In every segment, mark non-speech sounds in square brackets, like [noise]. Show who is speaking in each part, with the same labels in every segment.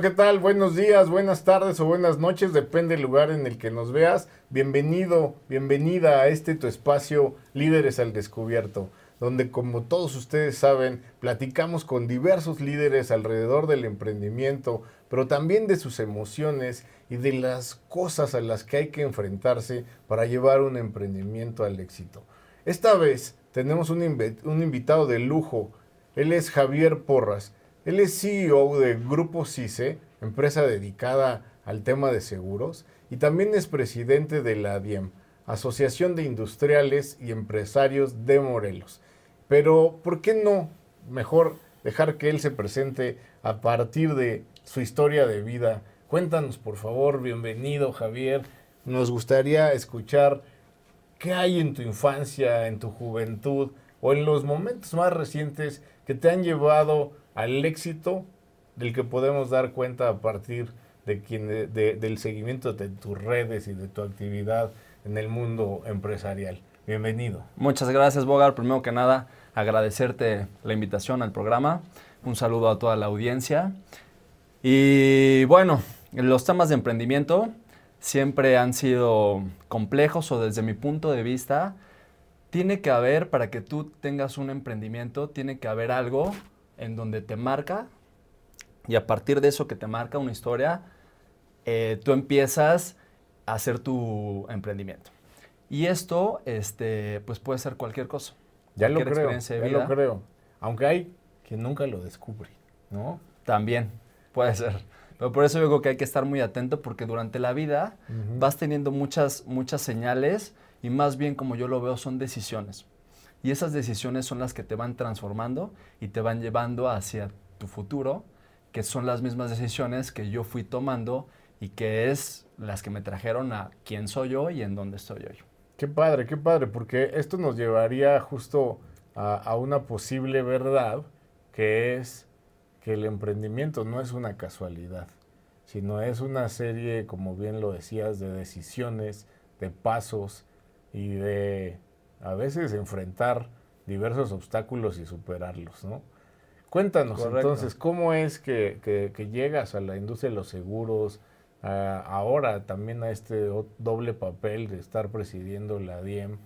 Speaker 1: ¿qué tal? Buenos días, buenas tardes o buenas noches, depende del lugar en el que nos veas. Bienvenido, bienvenida a este tu espacio Líderes al Descubierto, donde como todos ustedes saben, platicamos con diversos líderes alrededor del emprendimiento, pero también de sus emociones y de las cosas a las que hay que enfrentarse para llevar un emprendimiento al éxito. Esta vez tenemos un invitado de lujo, él es Javier Porras. Él es CEO de Grupo CICE, empresa dedicada al tema de seguros, y también es presidente de la ADIEM, Asociación de Industriales y Empresarios de Morelos. Pero, ¿por qué no mejor dejar que él se presente a partir de su historia de vida? Cuéntanos, por favor, bienvenido Javier. Nos gustaría escuchar qué hay en tu infancia, en tu juventud o en los momentos más recientes que te han llevado al éxito del que podemos dar cuenta a partir de quien, del seguimiento de tus redes y de tu actividad en el mundo empresarial. Bienvenido.
Speaker 2: Muchas gracias, Bogar. Primero que nada, agradecerte la invitación al programa. Un saludo a toda la audiencia. Y bueno, los temas de emprendimiento siempre han sido complejos o desde mi punto de vista, tiene que haber, para que tú tengas un emprendimiento, tiene que haber algo en donde te marca y a partir de eso que te marca una historia, eh, tú empiezas a hacer tu emprendimiento. Y esto, este, pues puede ser cualquier cosa.
Speaker 1: Ya lo creo, ya lo creo. Aunque hay quien nunca lo descubre, ¿no?
Speaker 2: También, puede ser. Pero por eso digo que hay que estar muy atento porque durante la vida vas teniendo muchas, muchas señales y más bien como yo lo veo son decisiones. Y esas decisiones son las que te van transformando y te van llevando hacia tu futuro, que son las mismas decisiones que yo fui tomando y que es las que me trajeron a quién soy yo y en dónde estoy hoy.
Speaker 1: Qué padre, qué padre, porque esto nos llevaría justo a, a una posible verdad, que es que el emprendimiento no es una casualidad, sino es una serie, como bien lo decías, de decisiones, de pasos y de a veces enfrentar diversos obstáculos y superarlos, ¿no? Cuéntanos entonces, ¿cómo es que, llegas a la industria de los seguros, ahora también a este doble papel de estar presidiendo la DIEM?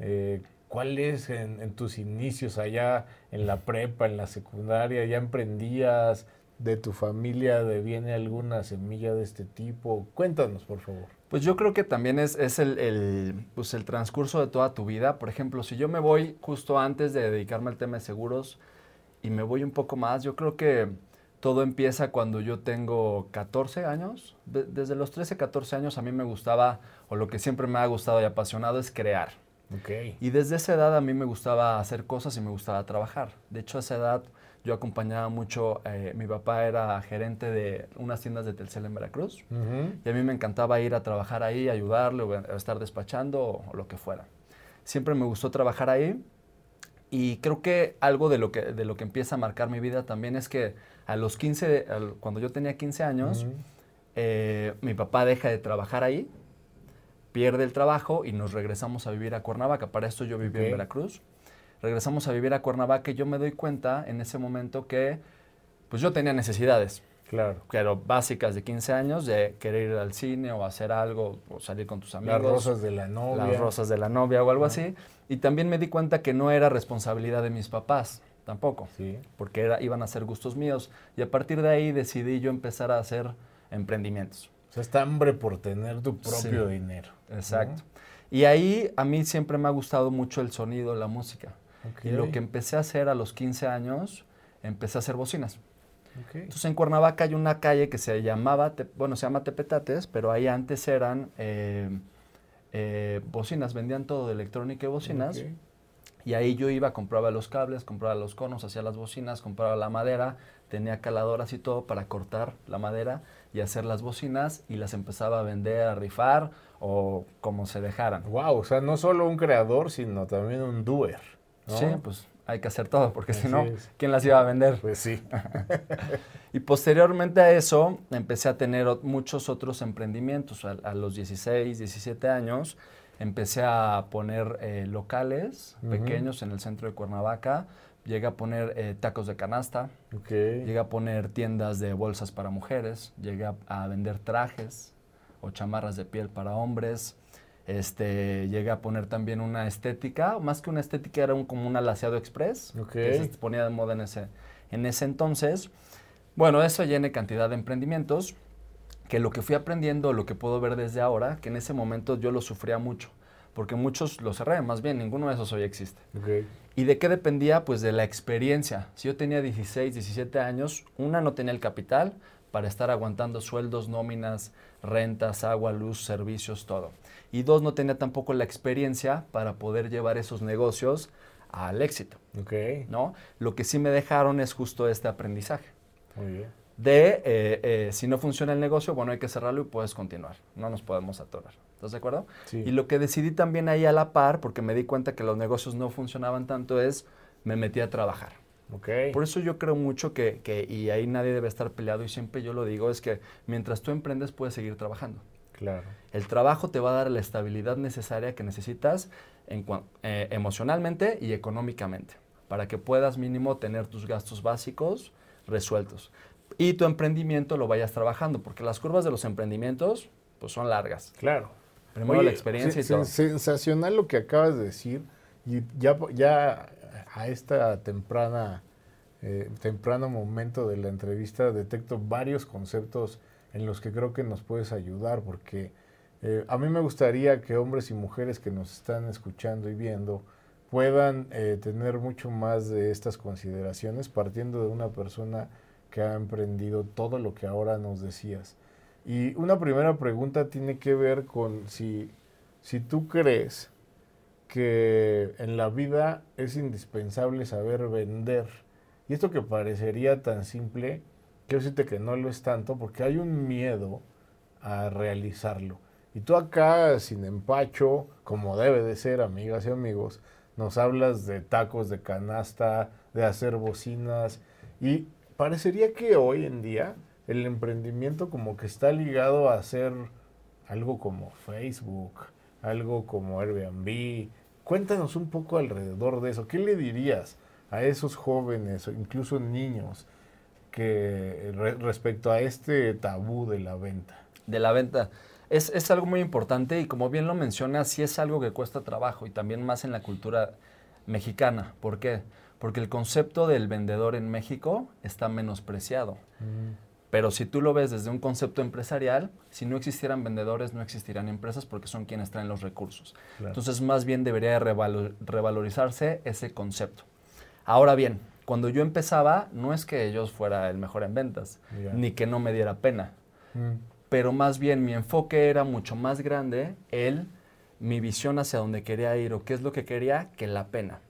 Speaker 1: Eh, ¿Cuál es en, en, tus inicios allá en la prepa, en la secundaria? ¿Ya emprendías? ¿De tu familia viene alguna semilla de este tipo? Cuéntanos, por favor.
Speaker 2: Pues yo creo que también es, el, pues el transcurso de toda tu vida. Por ejemplo, si yo me voy justo antes de dedicarme al tema de seguros y me voy un poco más, yo creo que todo empieza cuando yo tengo 14 años. desde los 13, 14 años a mí me gustaba, o lo que siempre me ha gustado y apasionado es crear.
Speaker 1: Okay.
Speaker 2: Y desde esa edad a mí me gustaba hacer cosas y me gustaba trabajar. De hecho, a esa edad yo acompañaba mucho, eh, mi papá era gerente de unas tiendas de Telcel en Veracruz y a mí me encantaba ir a trabajar ahí, ayudarle o estar despachando o, lo que fuera. Siempre me gustó trabajar ahí y creo que algo de lo que, de lo que empieza a marcar mi vida también es que a los 15, cuando yo tenía 15 años, eh, mi papá deja de trabajar ahí, pierde el trabajo y nos regresamos a vivir a Cuernavaca. Para esto yo vivía en Veracruz regresamos a vivir a Cuernavaca y yo me doy cuenta en ese momento que pues yo tenía necesidades.
Speaker 1: Claro.
Speaker 2: Claro, básicas de 15 años, de querer ir al cine o hacer algo, o salir con tus amigos.
Speaker 1: Las rosas de la novia.
Speaker 2: Las rosas de la novia o algo así. Y también me di cuenta que no era responsabilidad de mis papás, tampoco.
Speaker 1: Sí.
Speaker 2: Porque era, iban a ser gustos míos. Y a partir de ahí decidí yo empezar a hacer emprendimientos.
Speaker 1: O sea, está hambre por tener tu propio dinero.
Speaker 2: Exacto. Y ahí a mí siempre me ha gustado mucho el sonido, la música. Y lo que empecé a hacer a los 15 años, empecé a hacer bocinas. Entonces en Cuernavaca hay una calle que se llamaba, bueno, se llama Tepetates, pero ahí antes eran eh, eh, bocinas, vendían todo de electrónica y bocinas. Y ahí yo iba, compraba los cables, compraba los conos, hacía las bocinas, compraba la madera, tenía caladoras y todo para cortar la madera y hacer las bocinas y las empezaba a vender, a rifar o como se dejaran.
Speaker 1: Wow, o sea, no solo un creador, sino también un doer.
Speaker 2: Sí, pues hay que hacer todo, porque si no, ¿quién las iba a vender?
Speaker 1: Pues sí. [laughs]
Speaker 2: y posteriormente a eso, empecé a tener muchos otros emprendimientos. A, los 16, 17 años, empecé a poner eh, locales pequeños en el centro de Cuernavaca. Llegué a poner eh, tacos de canasta, llegué a poner tiendas de bolsas para mujeres, llegué a, vender trajes o chamarras de piel para hombres, este, llegué a poner también una estética, más que una estética era un, como un alaciado express, que se ponía de moda en ese, en ese entonces. Bueno, eso llena cantidad de emprendimientos, que lo que fui aprendiendo, lo que puedo ver desde ahora, que en ese momento yo lo sufría mucho porque muchos lo cerré, más bien ninguno de esos hoy existe. ¿Y de qué dependía? Pues de la experiencia. Si yo tenía 16, 17 años, una no tenía el capital para estar aguantando sueldos, nóminas, rentas, agua, luz, servicios, todo. Y dos, no tenía tampoco la experiencia para poder llevar esos negocios al éxito. ¿no? Lo que sí me dejaron es justo este aprendizaje. Muy bien. De eh, eh, si no funciona el negocio, bueno, hay que cerrarlo y puedes continuar. No nos podemos atorar. ¿Estás de acuerdo? Y lo que decidí también ahí a la par, porque me di cuenta que los negocios no funcionaban tanto, es me metí a trabajar. Okay. Por eso yo creo mucho que, que, y ahí nadie debe estar peleado, y siempre yo lo digo, es que mientras tú emprendes puedes seguir trabajando. Claro. El trabajo te va a dar la estabilidad necesaria que necesitas en, eh, emocionalmente y económicamente, para que puedas mínimo tener tus gastos básicos resueltos. Y tu emprendimiento lo vayas trabajando, porque las curvas de los emprendimientos pues son largas.
Speaker 1: Claro. Primero la experiencia y todo. Sensacional lo que acabas de decir. Y ya, ya a esta temprana, eh, temprano momento de la entrevista detecto varios conceptos en los que creo que nos puedes ayudar, porque eh, a mí me gustaría que hombres y mujeres que nos están escuchando y viendo puedan eh, tener mucho más de estas consideraciones partiendo de una persona que ha emprendido todo lo que ahora nos decías. Y una primera pregunta tiene que ver con si, si tú crees que en la vida es indispensable saber vender. Y esto que parecería tan simple, quiero decirte que no lo es tanto porque hay un miedo a realizarlo. Y tú acá, sin empacho, como debe de ser, amigas y amigos, nos hablas de tacos de canasta, de hacer bocinas. Y parecería que hoy en día el emprendimiento como que está ligado a hacer algo como Facebook, algo como Airbnb. Cuéntanos un poco alrededor de eso. ¿Qué le dirías a esos jóvenes o incluso niños que respecto a este tabú de la venta?
Speaker 2: De la venta. Es, es, algo muy importante y como bien lo mencionas, sí es algo que cuesta trabajo y también más en la cultura mexicana. ¿Por qué? Porque el concepto del vendedor en México está menospreciado. Mm. Pero si tú lo ves desde un concepto empresarial, si no existieran vendedores, no existirían empresas porque son quienes traen los recursos. Entonces, más bien debería revalorizarse ese concepto. Ahora bien, cuando yo empezaba, no es que yo fuera el mejor en ventas, ni que no me diera pena, mm. pero más bien mi enfoque era mucho más grande, el, mi visión hacia dónde quería ir o qué es lo que quería, que la pena.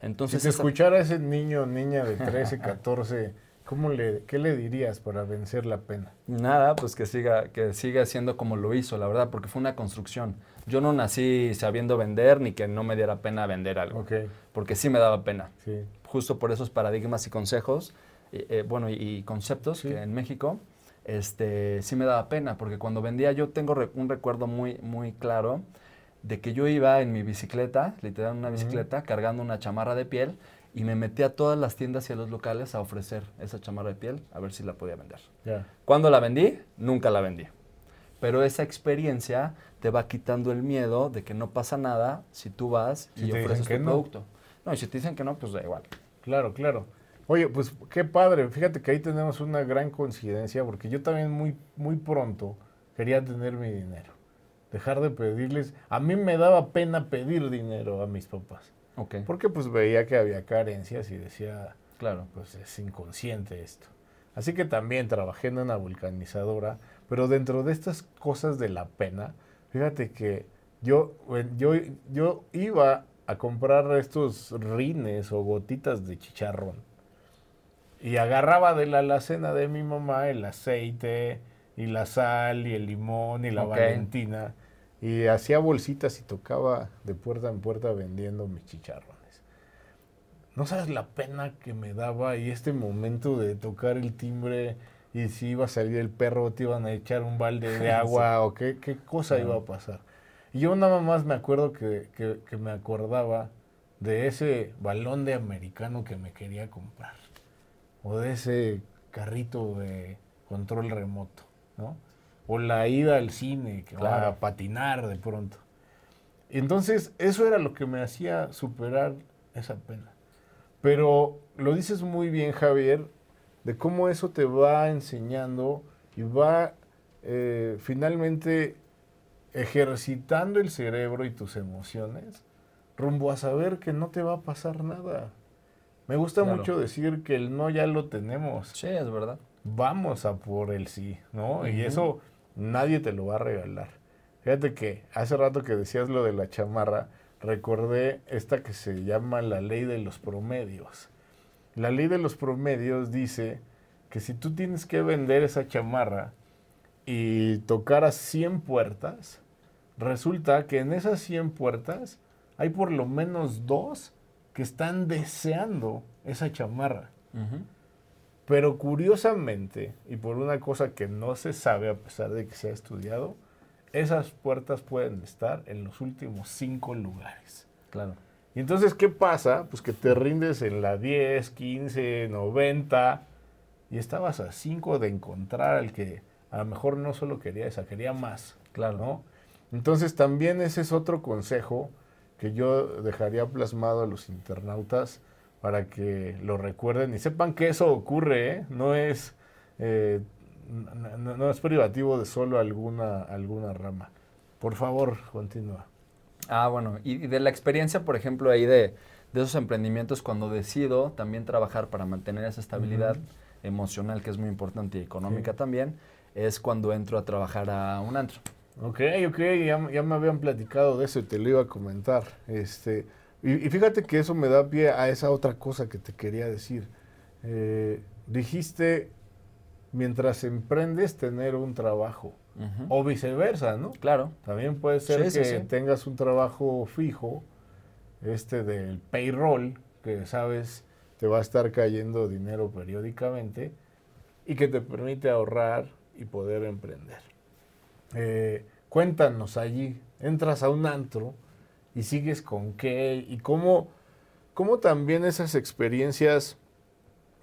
Speaker 1: Entonces, si escuchara a ese niño o niña de 13, 14 [laughs] ¿Cómo le, ¿Qué le dirías para vencer la pena?
Speaker 2: Nada, pues que siga, que siga siendo como lo hizo, la verdad, porque fue una construcción. Yo no nací sabiendo vender ni que no me diera pena vender algo. Porque sí me daba pena. Sí. Justo por esos paradigmas y consejos, eh, bueno, y, conceptos que en México, este, sí me daba pena, porque cuando vendía yo tengo un recuerdo muy, muy claro de que yo iba en mi bicicleta, literal una bicicleta, cargando una chamarra de piel y me metí a todas las tiendas y a los locales a ofrecer esa chamarra de piel a ver si la podía vender. ¿Cuándo la vendí? Nunca la vendí. Pero esa experiencia te va quitando el miedo de que no pasa nada si tú vas y ofreces tu producto. No, y si te dicen que no, pues da igual.
Speaker 1: Claro, claro. Oye, pues qué padre. Fíjate que ahí tenemos una gran coincidencia porque yo también muy, muy pronto quería tener mi dinero. Dejar de pedirles. A mí me daba pena pedir dinero a mis papás. Porque pues veía que había carencias y decía, claro, pues es inconsciente esto. Así que también trabajé en una vulcanizadora, pero dentro de estas cosas de la pena, fíjate que yo, yo, yo iba a comprar estos rines o gotitas de chicharrón y agarraba de la alacena de mi mamá el aceite y la sal y el limón y la valentina y hacía bolsitas y tocaba de puerta en puerta vendiendo mis chicharrones. No sabes la pena que me daba y este momento de tocar el timbre y si iba a salir el perro, te iban a echar un balde de [laughs] agua o qué, qué cosa iba a pasar. Y yo nada más me acuerdo que, que, me acordaba de ese balón de americano que me quería comprar. O de ese carrito de control remoto, ¿no? O la ida al cine, que va a patinar de pronto. Entonces, eso era lo que me hacía superar esa pena. Pero lo dices muy bien, Javier, de cómo eso te va enseñando y va eh, finalmente ejercitando el cerebro y tus emociones rumbo a saber que no te va a pasar nada. Me gusta mucho decir que el no ya lo tenemos.
Speaker 2: Sí, es verdad.
Speaker 1: Vamos a por el sí, ¿no? Y eso nadie te lo va a regalar. Fíjate que hace rato que decías lo de la chamarra, recordé esta que se llama la ley de los promedios. La ley de los promedios dice que si tú tienes que vender esa chamarra y tocar a 100 puertas, resulta que en esas 100 puertas hay por lo menos dos que están deseando esa chamarra. Pero curiosamente, y por una cosa que no se sabe a pesar de que se ha estudiado, esas puertas pueden estar en los últimos cinco lugares.
Speaker 2: Claro.
Speaker 1: Y entonces, ¿qué pasa? Pues que te rindes en la 10, 15, 90 y estabas a 5 de encontrar al que a lo mejor no solo quería esa, quería más.
Speaker 2: Claro.
Speaker 1: ¿no? Entonces, también ese es otro consejo que yo dejaría plasmado a los internautas para que lo recuerden y sepan que eso ocurre, ¿eh? no es eh, no, es privativo de solo alguna alguna rama. Por favor, continúa.
Speaker 2: Ah, bueno, y, de la experiencia, por ejemplo, ahí de, esos emprendimientos, cuando decido también trabajar para mantener esa estabilidad emocional, que es muy importante, y económica también, es cuando entro a trabajar a un antro.
Speaker 1: Ok, ok, ya, me habían platicado de eso y te lo iba a comentar. Este, y, fíjate que eso me da pie a esa otra cosa que te quería decir. Eh, dijiste, mientras emprendes, tener un trabajo. O viceversa, ¿no?
Speaker 2: Claro.
Speaker 1: También puede ser que tengas un trabajo fijo, este del payroll, que sabes te va a estar cayendo dinero periódicamente y que te permite ahorrar y poder emprender. Eh, cuéntanos allí, entras a un antro y sigues con qué y cómo, cómo también esas experiencias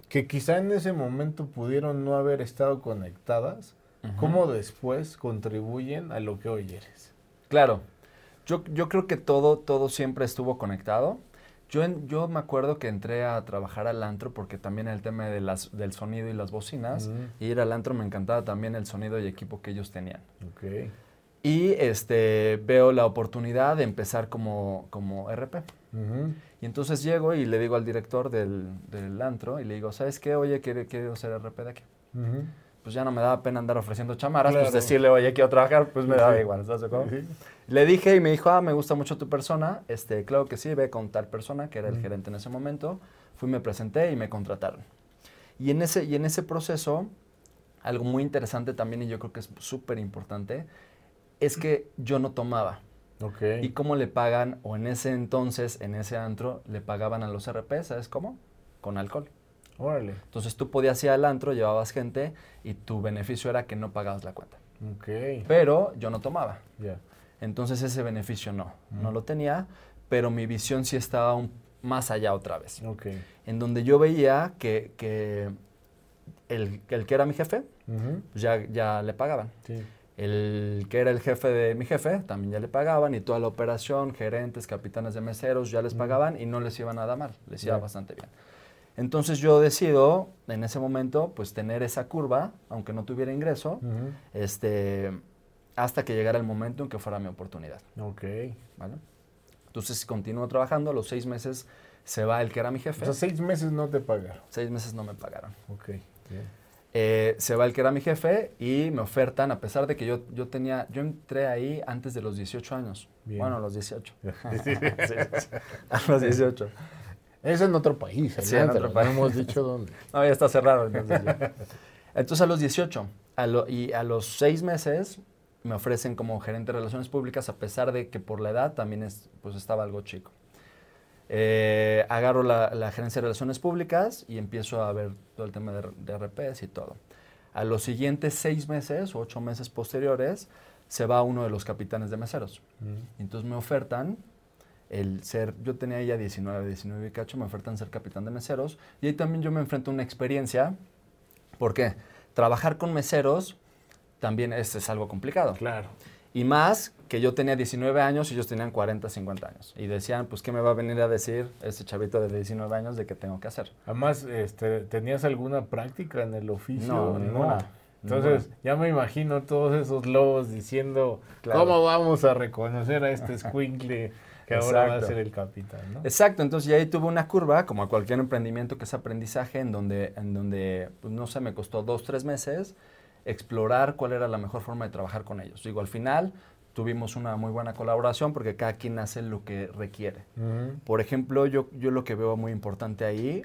Speaker 1: que quizá en ese momento pudieron no haber estado conectadas, cómo después contribuyen a lo que hoy eres.
Speaker 2: Claro, yo, yo creo que todo, todo siempre estuvo conectado. Yo, yo me acuerdo que entré a trabajar al antro porque también el tema de las, del sonido y las bocinas. Y ir al antro me encantaba también el sonido y equipo que ellos tenían.
Speaker 1: Okay.
Speaker 2: Y este, veo la oportunidad de empezar como, como RP. Y entonces llego y le digo al director del, del antro y le digo, ¿sabes qué? Oye, quiero, quiero ser RP de aquí. Pues ya no me daba pena andar ofreciendo chamarras, pues decirle, oye, quiero trabajar, pues me daba igual, ¿estás de acuerdo? Le dije y me dijo, ah, me gusta mucho tu persona. Este, claro que sí, ve con tal persona, que era el gerente en ese momento. Fui, me presenté y me contrataron. Y en ese, y en ese proceso, algo muy interesante también, y yo creo que es súper importante, es que yo no tomaba.
Speaker 1: Okay.
Speaker 2: ¿Y cómo le pagan? O en ese entonces, en ese antro, le pagaban a los RP, ¿sabes cómo? Con alcohol.
Speaker 1: Órale.
Speaker 2: Entonces tú podías ir al antro, llevabas gente y tu beneficio era que no pagabas la cuenta.
Speaker 1: Okay.
Speaker 2: Pero yo no tomaba.
Speaker 1: Ya.
Speaker 2: Entonces ese beneficio no, no lo tenía, pero mi visión sí estaba más allá otra vez.
Speaker 1: Okay.
Speaker 2: En donde yo veía que, que el, el, que era mi jefe, ya, ya le pagaban.
Speaker 1: Sí.
Speaker 2: El que era el jefe de mi jefe, también ya le pagaban, y toda la operación, gerentes, capitanes de meseros, ya les pagaban y no les iba nada mal, les iba bastante bien. Entonces yo decido en ese momento pues tener esa curva, aunque no tuviera ingreso, este, hasta que llegara el momento en que fuera mi oportunidad.
Speaker 1: Ok.
Speaker 2: ¿Vale? Entonces continúo trabajando, a los seis meses se va el que era mi jefe.
Speaker 1: O sea, seis meses no te pagaron.
Speaker 2: Seis meses no me pagaron.
Speaker 1: Ok,
Speaker 2: eh, se va el que era mi jefe y me ofertan, a pesar de que yo, yo tenía, yo entré ahí antes de los 18 años. Bueno, a los 18. [laughs] [laughs] a los 18.
Speaker 1: Es en otro país,
Speaker 2: sí, en otro país.
Speaker 1: No hemos dicho dónde. [laughs]
Speaker 2: no, ya está cerrado. Entonces, entonces a los 18 y a los seis meses me ofrecen como gerente de relaciones públicas, a pesar de que por la edad también es, pues estaba algo chico. Eh, agarro la, gerencia de relaciones públicas y empiezo a ver todo el tema de, RPs y todo. A los siguientes seis meses o ocho meses posteriores se va uno de los capitanes de meseros. Mm. Entonces me ofertan el ser, yo tenía ya 19, 19 y cacho, me ofertan ser capitán de meseros y ahí también yo me enfrento a una experiencia, porque trabajar con meseros también es, es algo complicado.
Speaker 1: Claro.
Speaker 2: Y más que yo tenía 19 años y ellos tenían 40, 50 años. Y decían, pues, ¿qué me va a venir a decir este chavito de 19 años de qué tengo que hacer?
Speaker 1: Además, este, ¿tenías alguna práctica en el oficio?
Speaker 2: No, ninguna.
Speaker 1: Entonces, ya me imagino todos esos lobos diciendo, ¿cómo vamos a reconocer a este squinkle que ahora va a ser el capitán? ¿no?
Speaker 2: Exacto, entonces ya ahí tuve una curva, como a cualquier emprendimiento que es aprendizaje, en donde, en donde pues, no sé, me costó dos, tres meses explorar cuál era la mejor forma de trabajar con ellos. Digo, al final tuvimos una muy buena colaboración porque cada quien hace lo que requiere. Por ejemplo, yo, yo lo que veo muy importante ahí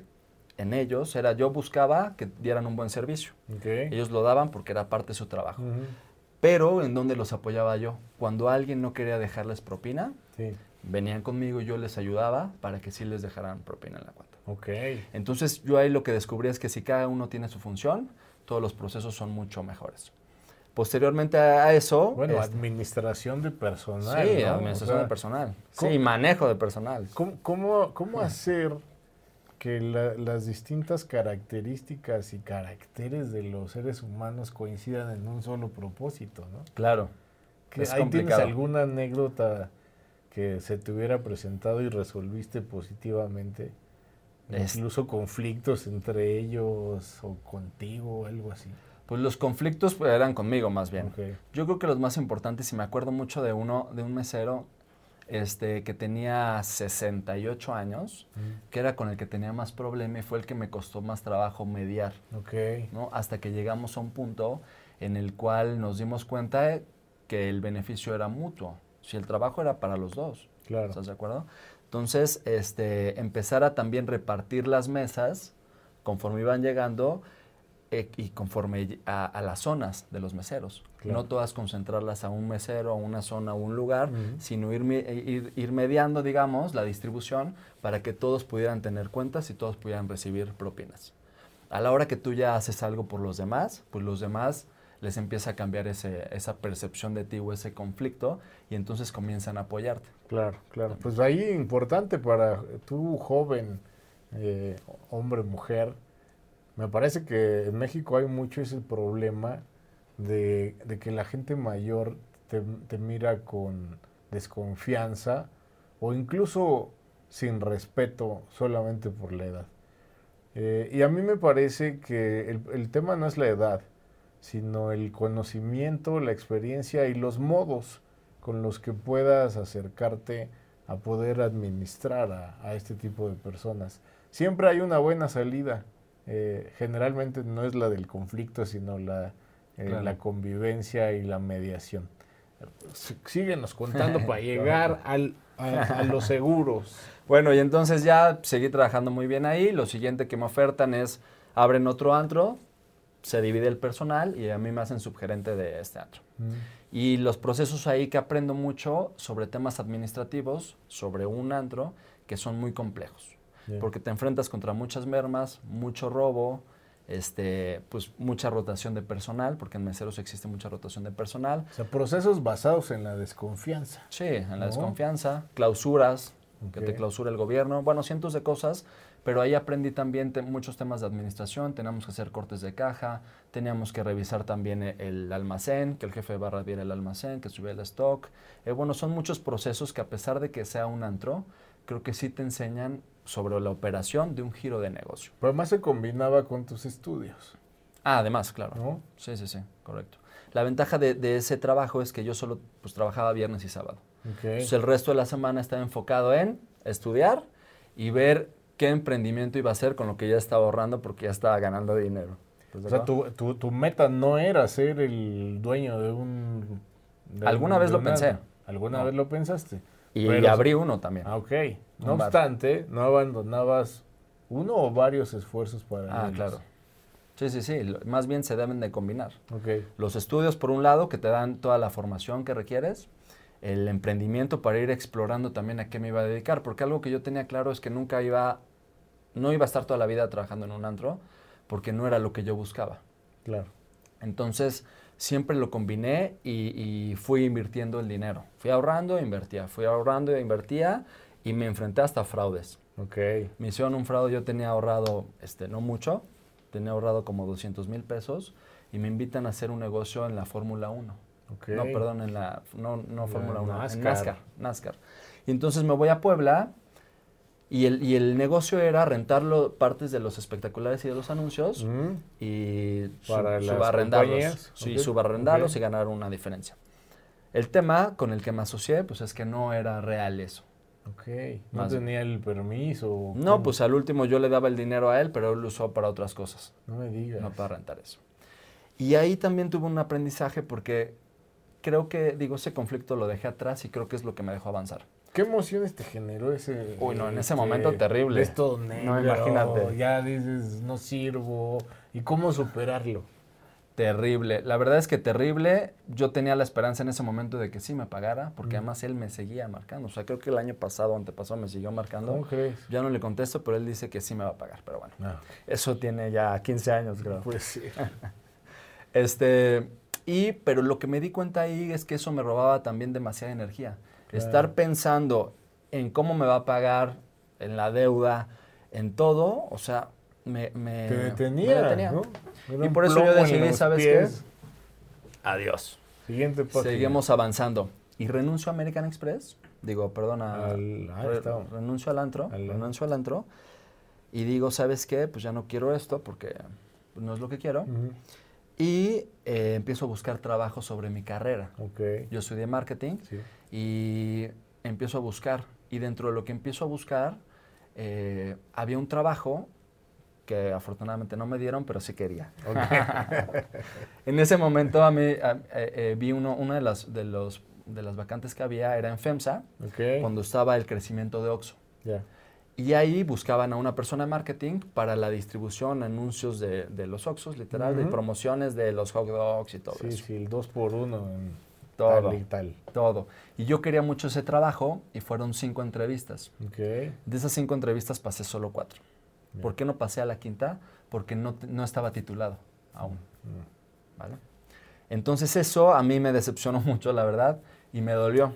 Speaker 2: en ellos era yo buscaba que dieran un buen servicio. Ellos lo daban porque era parte de su trabajo. Pero en donde los apoyaba yo. Cuando alguien no quería dejarles propina, venían conmigo y yo les ayudaba para que sí les dejaran propina en la cuenta. Entonces yo ahí lo que descubrí es que si cada uno tiene su función, todos los procesos son mucho mejores. Posteriormente a eso...
Speaker 1: Bueno, este, administración de personal.
Speaker 2: Sí, administración de personal. Sí, manejo de personal.
Speaker 1: ¿Cómo, cómo, hacer que las distintas características y caracteres de los seres humanos coincidan en un solo propósito, ¿no?
Speaker 2: Claro.
Speaker 1: ¿Ahí tienes alguna anécdota que se te hubiera presentado y resolviste positivamente? Incluso conflictos entre ellos o contigo o algo así.
Speaker 2: Pues los conflictos pues, eran conmigo más bien. Yo creo que los más importantes, y me acuerdo mucho de uno, de un mesero este, que tenía 68 años, que era con el que tenía más problema y fue el que me costó más trabajo mediar. ¿no? Hasta que llegamos a un punto en el cual nos dimos cuenta que el beneficio era mutuo. Si el trabajo era para los dos.
Speaker 1: Claro.
Speaker 2: ¿Estás de acuerdo? Entonces, este, empezar a también repartir las mesas conforme iban llegando eh, y conforme a, las zonas de los meseros. No todas concentrarlas a un mesero, a una zona, a un lugar, sino ir, ir, mediando, digamos, la distribución para que todos pudieran tener cuentas y todos pudieran recibir propinas. A la hora que tú ya haces algo por los demás, pues los demás les empieza a cambiar ese, esa percepción de ti o ese conflicto y entonces comienzan a apoyarte.
Speaker 1: Claro, claro. Pues ahí importante para tú joven, eh, hombre, mujer, me parece que en México hay mucho ese problema de, que la gente mayor te, mira con desconfianza o incluso sin respeto solamente por la edad. Eh, y a mí me parece que el, el, tema no es la edad, sino el conocimiento, la experiencia y los modos con los que puedas acercarte a poder administrar a, este tipo de personas. Siempre hay una buena salida. Eh, generalmente no es la del conflicto, sino la, eh, la convivencia y la mediación. Síguenos contando [laughs] para llegar al, a, los [laughs] seguros.
Speaker 2: Bueno, y entonces ya seguí trabajando muy bien ahí. Lo siguiente que me ofertan es, abren otro antro, se divide el personal y a mí me hacen subgerente de este antro. Mm. Y los procesos ahí que aprendo mucho sobre temas administrativos, sobre un antro, que son muy complejos. Porque te enfrentas contra muchas mermas, mucho robo, este, pues mucha rotación de personal, porque en meseros existe mucha rotación de personal.
Speaker 1: O sea, procesos basados en la desconfianza.
Speaker 2: Sí, en la desconfianza, clausuras, que te clausura el gobierno, bueno, cientos de cosas pero ahí aprendí también muchos temas de administración, teníamos que hacer cortes de caja, teníamos que revisar también e, el almacén, que el jefe de barra viera el almacén, que subiera el stock. Eh, bueno, son muchos procesos que a pesar de que sea un antro, creo que sí te enseñan sobre la operación de un giro de negocio.
Speaker 1: Pero además se combinaba con tus estudios.
Speaker 2: Ah, además, claro. Sí, sí, sí, correcto. La ventaja de, ese trabajo es que yo solo pues, trabajaba viernes y sábado. Entonces el resto de la semana estaba enfocado en estudiar y ver qué emprendimiento iba a hacer con lo que ya estaba ahorrando porque ya estaba ganando dinero.
Speaker 1: o sea, tu, tu, meta no era ser el dueño de un...
Speaker 2: Alguna vez lo pensé.
Speaker 1: ¿Alguna vez lo pensaste?
Speaker 2: Y, abrí uno también.
Speaker 1: Ah, ok. No obstante, no abandonabas uno o varios esfuerzos para...
Speaker 2: Ah, claro. Sí, sí, sí. Más bien se deben de combinar.
Speaker 1: Okay.
Speaker 2: Los estudios, por un lado, que te dan toda la formación que requieres, el emprendimiento para ir explorando también a qué me iba a dedicar, porque algo que yo tenía claro es que nunca iba, no iba a estar toda la vida trabajando en un antro, porque no era lo que yo buscaba.
Speaker 1: Claro.
Speaker 2: Entonces, siempre lo combiné y, fui invirtiendo el dinero. Fui ahorrando, invertía, fui ahorrando e invertía, y me enfrenté hasta fraudes.
Speaker 1: Ok.
Speaker 2: Me hicieron un fraude, yo tenía ahorrado, este, no mucho, tenía ahorrado como 200 mil pesos y me invitan a hacer un negocio en la Fórmula 1.
Speaker 1: Ok.
Speaker 2: No, perdón, en la, no, no
Speaker 1: La
Speaker 2: Fórmula 1, en
Speaker 1: NASCAR.
Speaker 2: NASCAR, NASCAR. Y entonces me voy a Puebla y el, y el negocio era rentarlo partes de los espectaculares y de los anuncios
Speaker 1: Mm,
Speaker 2: y
Speaker 1: Para
Speaker 2: subarrendarlos. Sí, subarrendarlos
Speaker 1: ok.
Speaker 2: y ganar una diferencia. El tema con el que me asocié, pues es que no era real eso.
Speaker 1: Ok. No
Speaker 2: Más-
Speaker 1: tenía el permiso.
Speaker 2: No,
Speaker 1: cómo?
Speaker 2: pues al último yo le daba el dinero a él, pero él lo usó para otras cosas,
Speaker 1: No me digas.
Speaker 2: no para rentar eso. Y ahí también tuve un aprendizaje porque creo que, digo, ese conflicto lo dejé atrás y creo que es lo que me dejó avanzar.
Speaker 1: ¿Qué emociones te generó ese?
Speaker 2: Uy, no, en ese
Speaker 1: este,
Speaker 2: momento terrible.
Speaker 1: ves todo negro,
Speaker 2: No, imagínate.
Speaker 1: Ya dices, no sirvo. ¿Y cómo superarlo?
Speaker 2: Terrible. La verdad es que terrible. Yo tenía la esperanza en ese momento de que sí me pagara, porque
Speaker 1: Mm.
Speaker 2: además él me seguía marcando. O sea, creo que el año pasado, antepasado, me siguió marcando.
Speaker 1: ¿Cómo crees?
Speaker 2: Ya no le contesto, pero él dice que sí me va a pagar. Pero bueno,
Speaker 1: No.
Speaker 2: eso tiene ya 15 años, creo.
Speaker 1: Pues sí. [laughs]
Speaker 2: Este, y, pero lo que me di cuenta ahí es que eso me robaba también demasiada energía.
Speaker 1: Claro.
Speaker 2: Estar pensando en cómo me va a pagar, en la deuda, en todo, o sea, me, me,
Speaker 1: Te
Speaker 2: me
Speaker 1: detenía,
Speaker 2: Y por eso yo decidí, ¿sabes
Speaker 1: pies.
Speaker 2: Adiós.
Speaker 1: Siguiente página.
Speaker 2: Seguimos avanzando. Y renuncio a American Express. Digo, perdona.
Speaker 1: Al- ah,
Speaker 2: re- renuncio al antro.
Speaker 1: Al-
Speaker 2: renuncio al antro. Y digo, ¿sabes qué? Pues ya no quiero esto porque pues, no es lo que quiero. Y eh, empiezo a buscar trabajo sobre mi carrera.
Speaker 1: Ok.
Speaker 2: Yo estudié marketing
Speaker 1: Sí.
Speaker 2: y empiezo a buscar. Y dentro de lo que empiezo a buscar, eh, había un trabajo que afortunadamente no me dieron, pero sí quería. [laughs] en ese momento a mí a- eh, eh, vi uno, una de las, de, los, de las vacantes que había, era en FEMSA,
Speaker 1: Ok.
Speaker 2: cuando estaba el crecimiento de Oxxo.
Speaker 1: Ya.
Speaker 2: Y ahí buscaban a una persona de marketing para la distribución, anuncios de, de los Oxxos, literal, de
Speaker 1: Ujú.
Speaker 2: promociones de los hot dogs y todo
Speaker 1: Sí,
Speaker 2: eso.
Speaker 1: sí, el 2 por 1 en
Speaker 2: Todo.
Speaker 1: tal y tal.
Speaker 2: Todo. Y yo quería mucho ese trabajo y fueron cinco entrevistas.
Speaker 1: Ok.
Speaker 2: De esas cinco entrevistas pasé solo cuatro.
Speaker 1: Bien.
Speaker 2: ¿Por qué no pasé a la quinta? Porque no, no estaba titulado aún.
Speaker 1: Mm.
Speaker 2: ¿vale? Entonces eso a mí me decepcionó [laughs] mucho, la verdad, y me dolió.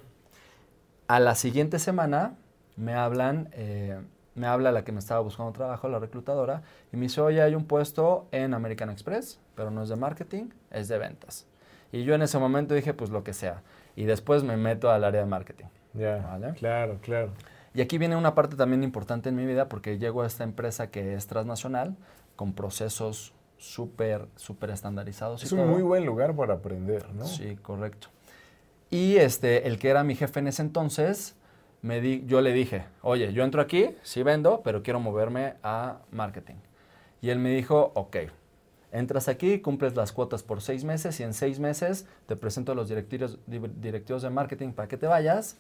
Speaker 2: A la siguiente semana me hablan, eh, me habla la que me estaba buscando trabajo, la reclutadora, y me dice, oye, hay un puesto en American Express, pero no es de marketing, es de ventas. Y yo en ese momento dije, pues lo que sea. Y después me meto al área de marketing.
Speaker 1: Ya.
Speaker 2: Vale.
Speaker 1: Claro, claro.
Speaker 2: Y aquí viene una parte también importante en mi vida porque llego a esta empresa que es transnacional, con procesos súper, súper estandarizados. y
Speaker 1: Es un
Speaker 2: todo.
Speaker 1: muy buen lugar para aprender, ¿no?
Speaker 2: Sí, correcto. Y este, el que era mi jefe en ese entonces, me di, yo le dije, oye, yo entro aquí, sí vendo, pero quiero moverme a marketing. Y él me dijo, ok, entras aquí, cumples las cuotas por seis meses y en seis meses te presento a los directivos, di- directivos de marketing para que te vayas,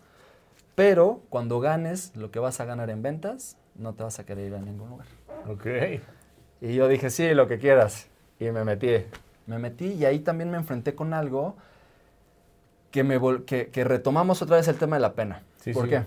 Speaker 2: pero cuando ganes lo que vas a ganar en ventas, no te vas a querer ir a ningún lugar.
Speaker 1: Ok.
Speaker 2: Y yo dije, sí, lo que quieras. Y me metí. Me metí y ahí también me enfrenté con algo que, me que, que retomamos otra vez el tema de la pena.
Speaker 1: Sí,
Speaker 2: ¿Por
Speaker 1: sí.
Speaker 2: qué?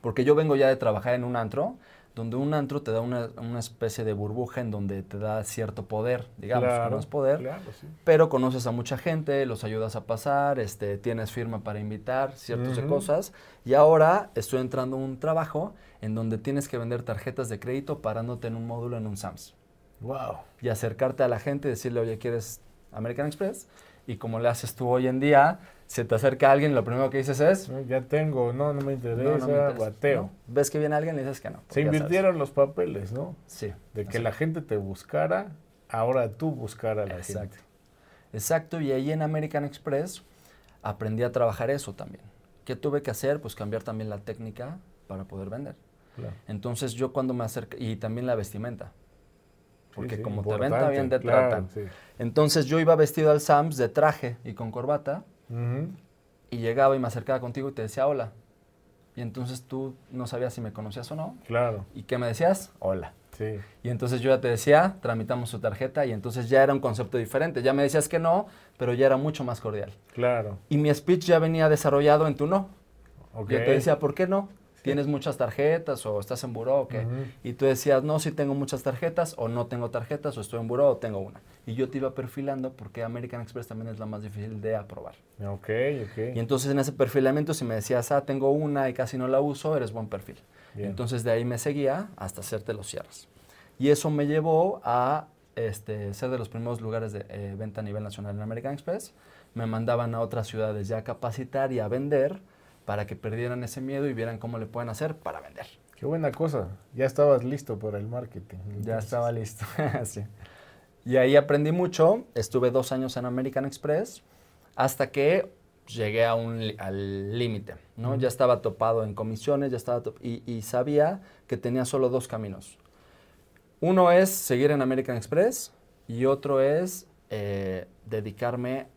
Speaker 2: Porque yo vengo ya de trabajar en un antro, donde un antro te da una, una especie de burbuja en donde te da cierto poder, digamos,
Speaker 1: claro,
Speaker 2: es poder,
Speaker 1: Claro, sí.
Speaker 2: pero conoces a mucha gente, los ayudas a pasar, este, tienes firma para invitar, ciertas
Speaker 1: Ujú.
Speaker 2: cosas. Y ahora estoy entrando a un trabajo en donde tienes que vender tarjetas de crédito parándote en un módulo en un SAMS.
Speaker 1: Wow.
Speaker 2: Y acercarte a la gente y decirle, oye, ¿quieres American Express? Y como le haces tú hoy en día, se te acerca alguien, lo primero que dices es...
Speaker 1: No, Ya tengo, no, no me interesa,
Speaker 2: "No, no me interesa".
Speaker 1: bateo.
Speaker 2: ¿No? Ves que viene alguien y dices que no.
Speaker 1: Se invirtieron los papeles, ¿no?
Speaker 2: Sí.
Speaker 1: De que
Speaker 2: así.
Speaker 1: la gente te buscara, ahora tú buscar a la
Speaker 2: Exacto.
Speaker 1: gente.
Speaker 2: Exacto, y ahí en American Express aprendí a trabajar eso también. ¿Qué tuve que hacer? Pues cambiar también la técnica para poder vender.
Speaker 1: Claro.
Speaker 2: Entonces yo cuando me acerqué, y también la vestimenta, porque
Speaker 1: Sí, sí,
Speaker 2: como te bien te
Speaker 1: claro,
Speaker 2: tratan.
Speaker 1: sí.
Speaker 2: Entonces yo iba vestido al Sams de traje y con corbata, Y llegaba y me acercaba contigo y te decía hola. Y entonces tú no sabías si me conocías o no.
Speaker 1: Claro,
Speaker 2: ¿Y qué me decías? Hola.
Speaker 1: sí.
Speaker 2: Y entonces yo ya te decía, tramitamos su tarjeta y entonces ya era un concepto diferente. Ya me decías que no, pero ya era mucho más cordial.
Speaker 1: Claro.
Speaker 2: Y mi speech ya venía desarrollado en tu no.
Speaker 1: Ok.
Speaker 2: Yo te decía, ¿por qué no? ¿Tienes muchas tarjetas o estás en buró o qué? Y tú decías, no, si tengo muchas tarjetas o no tengo tarjetas o estoy en buró o tengo una. Y yo te iba perfilando porque American Express también es la más difícil de aprobar.
Speaker 1: Ok, ok.
Speaker 2: Y entonces en ese perfilamiento, si me decías, ah, tengo una y casi no la uso, eres buen perfil. Entonces de ahí me seguía hasta hacerte los cierres. Y eso me llevó a este, ser de los primeros lugares de eh, venta a nivel nacional en American Express. Me mandaban a otras ciudades ya a capacitar y a vender para que perdieran ese miedo y vieran cómo le pueden hacer para vender.
Speaker 1: Qué buena cosa. Ya estabas listo para el marketing.
Speaker 2: Ya estaba listo. [laughs] sí. Y ahí aprendí mucho. Estuve dos años en American Express hasta que llegué a un, al límite. ¿no? Ya estaba topado en comisiones ya estaba y, y sabía que tenía solo dos caminos. Uno es seguir en American Express y otro es eh, dedicarme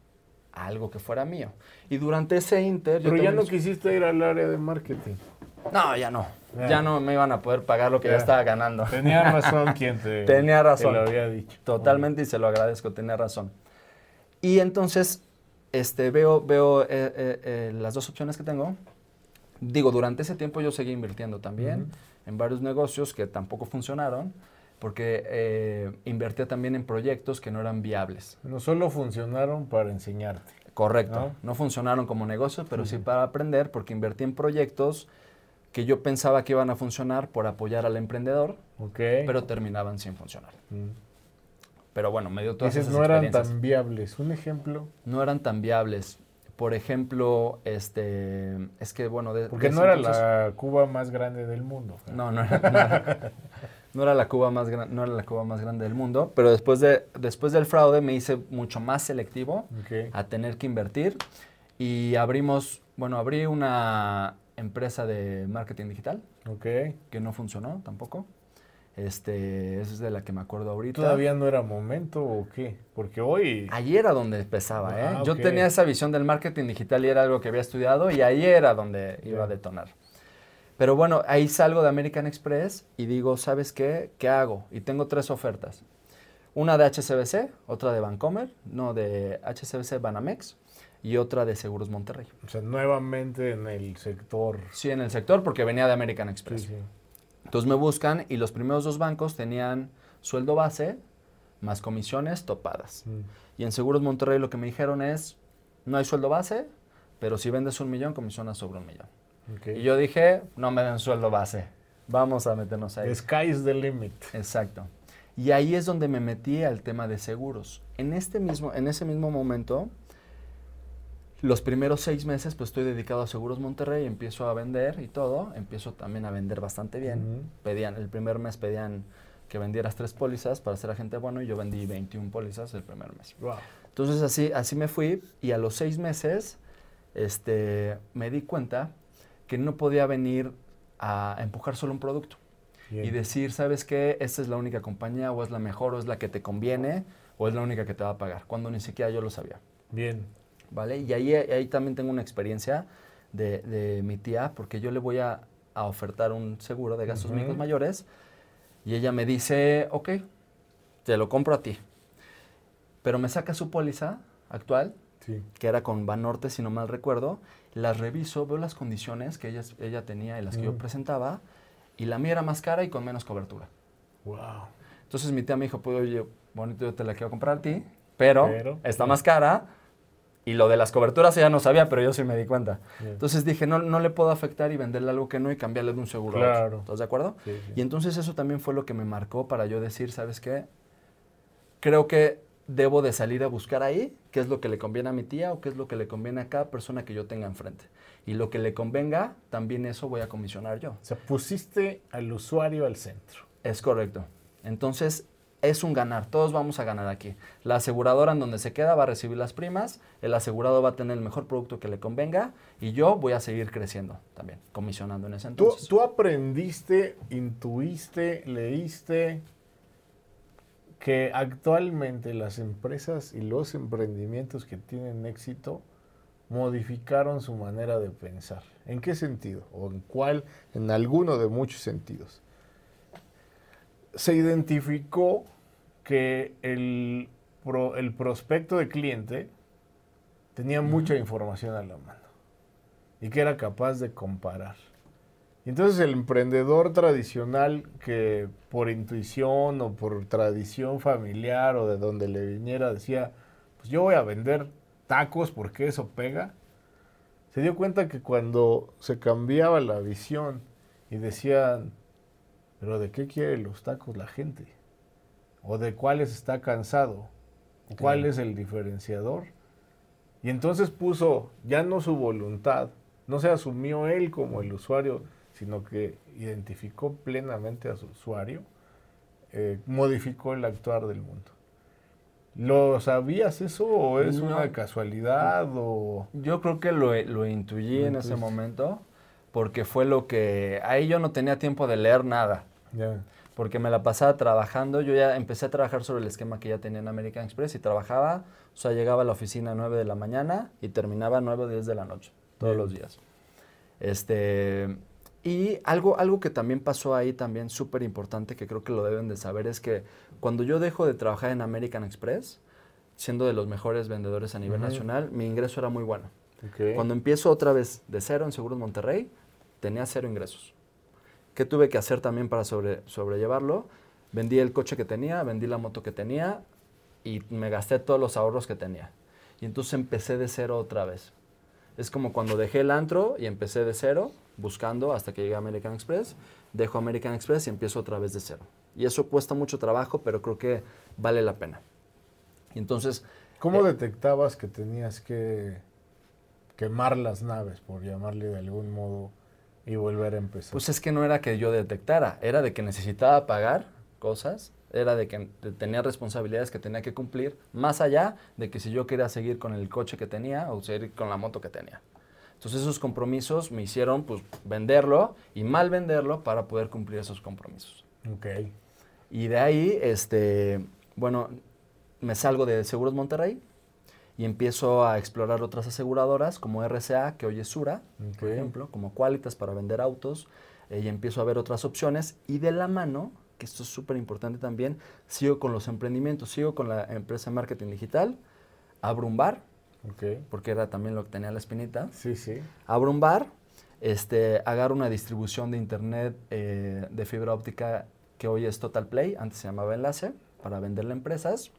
Speaker 2: a algo que fuera mío. Y durante ese inter...
Speaker 1: Pero ya no quisiste ir al área de marketing.
Speaker 2: No, ya no. Ya no me iban a poder pagar lo que ya, estaba ganando.
Speaker 1: Tenía [laughs] razón quien te,
Speaker 2: tenía razón.
Speaker 1: lo había dicho.
Speaker 2: Totalmente y se lo agradezco, tenía razón. Y entonces este, veo, veo eh, eh, las dos opciones que tengo. Digo, durante ese tiempo yo seguí invirtiendo también en varios negocios que tampoco funcionaron porque eh, invertía también en proyectos que no eran viables.
Speaker 1: No solo funcionaron para enseñarte.
Speaker 2: Correcto, no, funcionaron como negocios, pero sí para aprender, porque invertí en proyectos que yo pensaba que iban a funcionar por apoyar al emprendedor, pero terminaban sin funcionar. Pero bueno, me dio todas
Speaker 1: esas no eran tan viables. ¿Un ejemplo?
Speaker 2: No eran tan viables. Por ejemplo, este, es que bueno... De,
Speaker 1: Porque no era la Cuba más grande del mundo.
Speaker 2: No, no era, no era [laughs] la Cuba más no era la Cuba más grande del mundo, pero después de después del fraude me hice mucho más selectivo a tener que invertir y abrimos, bueno, abrí una empresa de marketing digital que no funcionó tampoco. Este, esa es de la que me acuerdo ahorita.
Speaker 1: ¿Todavía no era momento o qué? Porque hoy...
Speaker 2: Ahí era donde empezaba, ¿eh? Ah, Yo tenía esa visión del marketing digital y era algo que había estudiado y ahí era donde iba a detonar. Pero bueno, ahí salgo de American Express y digo, ¿sabes qué? ¿Qué hago? Y tengo tres ofertas. Una de HCBC, otra de Bancomer, no, de HCBC Banamex y otra de Seguros Monterrey.
Speaker 1: O sea, nuevamente en el sector.
Speaker 2: Sí, en el sector porque venía de American Express. Entonces me buscan y los primeros dos bancos tenían sueldo base más comisiones topadas. Mm. Y en Seguros Monterrey lo que me dijeron es, no hay sueldo base, pero si vendes un millón, comisionas sobre un millón. Y yo dije, no me den sueldo base, vamos a meternos ahí.
Speaker 1: Sky's the limit.
Speaker 2: Exacto. Y ahí es donde me metí al tema de seguros. En, este mismo, en ese mismo momento, los primeros seis meses, pues estoy dedicado a Seguros Monterrey, empiezo a vender y todo, empiezo también a vender bastante bien. Pedían, el primer mes pedían que vendieras tres pólizas para ser agente bueno y yo vendí 21 pólizas el primer mes. Entonces así, así me fui y a los seis meses este, me di cuenta que no podía venir a empujar solo un producto y decir, ¿sabes qué? Esta es la única compañía o es la mejor o es la que te conviene o es la única que te va a pagar, cuando ni siquiera yo lo sabía.
Speaker 1: Bien.
Speaker 2: ¿Vale? Y ahí, ahí también tengo una experiencia de, mi tía, porque yo le voy a, ofertar un seguro de gastos médicos mayores y ella me dice, ok, te lo compro a ti. Pero me saca su póliza actual, que era con Banorte, si no mal recuerdo, las reviso, veo las condiciones que ella, ella tenía y las que yo mm. presentaba, y la mía era más cara y con menos cobertura.
Speaker 1: Wow.
Speaker 2: Entonces mi tía me dijo, pues oye, bonito, yo te la quiero comprar a ti, pero, está más cara, y lo de las coberturas ella no sabía, pero yo sí me di cuenta. Entonces dije, no, no le puedo afectar y venderle algo que no y cambiarle de un seguro a otro. ¿Estás de acuerdo? Y entonces eso también fue lo que me marcó para yo decir, ¿sabes qué? Creo que debo de salir a buscar ahí qué es lo que le conviene a mi tía o qué es lo que le conviene a cada persona que yo tenga enfrente. Y lo que le convenga, también eso voy a comisionar yo.
Speaker 1: O sea, pusiste al usuario al centro.
Speaker 2: Es correcto. Entonces, es un ganar, todos vamos a ganar aquí. La aseguradora en donde se queda va a recibir las primas, el asegurado va a tener el mejor producto que le convenga y yo voy a seguir creciendo también, comisionando en ese entonces.
Speaker 1: ¿Tú, tú aprendiste, intuiste, leíste, que actualmente las empresas y los emprendimientos que tienen éxito modificaron su manera de pensar. ¿En qué sentido? ¿O en cuál? En alguno de muchos sentidos. Se identificó que el, el prospecto de cliente tenía mucha información a la mano y que era capaz de comparar. Y entonces el emprendedor tradicional que por intuición o por tradición familiar o de donde le viniera decía, pues yo voy a vender tacos porque eso pega, se dio cuenta que cuando se cambiaba la visión y decían, pero ¿de qué quiere los tacos la gente? ¿O de cuáles está cansado? ¿Cuál es el diferenciador? Y entonces puso ya no su voluntad, no se asumió él como el usuario, sino que identificó plenamente a su usuario, eh, modificó el actuar del mundo. ¿Lo sabías eso o es una casualidad? O...
Speaker 2: Yo creo que lo, lo intuí en ese momento porque fue lo que... Ahí yo no tenía tiempo de leer nada. Porque me la pasaba trabajando. Yo ya empecé a trabajar sobre el esquema que ya tenía en American Express y trabajaba, o sea, llegaba a la oficina a 9 de la mañana y terminaba a 9 o 10 de la noche, todos los días. Este, y algo, algo que también pasó ahí, también súper importante, que creo que lo deben de saber, es que cuando yo dejo de trabajar en American Express, siendo de los mejores vendedores a nivel nacional, mi ingreso era muy bueno. Cuando empiezo otra vez de cero en Seguros Monterrey, tenía cero ingresos. ¿Qué tuve que hacer también para sobre, sobrellevarlo? Vendí el coche que tenía, vendí la moto que tenía y me gasté todos los ahorros que tenía. Y entonces empecé de cero otra vez. Es como cuando dejé el antro y empecé de cero buscando hasta que llegué a American Express, dejo American Express y empiezo otra vez de cero. Y eso cuesta mucho trabajo, pero creo que vale la pena. Y entonces...
Speaker 1: ¿Cómo eh, detectabas que tenías que quemar las naves, por llamarle de algún modo, y volver a empezar?
Speaker 2: Pues es que no era que yo detectara, era de que necesitaba pagar cosas, era de que tenía responsabilidades que tenía que cumplir, más allá de que si yo quería seguir con el coche que tenía o seguir con la moto que tenía. Entonces esos compromisos me hicieron pues venderlo y mal venderlo para poder cumplir esos compromisos.
Speaker 1: Ok.
Speaker 2: Y de ahí, este, bueno, me salgo de Seguros Monterrey y empiezo a explorar otras aseguradoras como RCA, que hoy es Sura, por ejemplo, como Qualitas para vender autos, eh, y empiezo a ver otras opciones y de la mano, que esto es súper importante también, sigo con los emprendimientos, sigo con la empresa de marketing digital, abro un bar, porque era también lo que tenía la espinita.
Speaker 1: Sí, sí.
Speaker 2: Abro un bar, este, agarro una distribución de internet eh, de fibra óptica que hoy es Total Play, antes se llamaba Enlace, para venderle a empresas.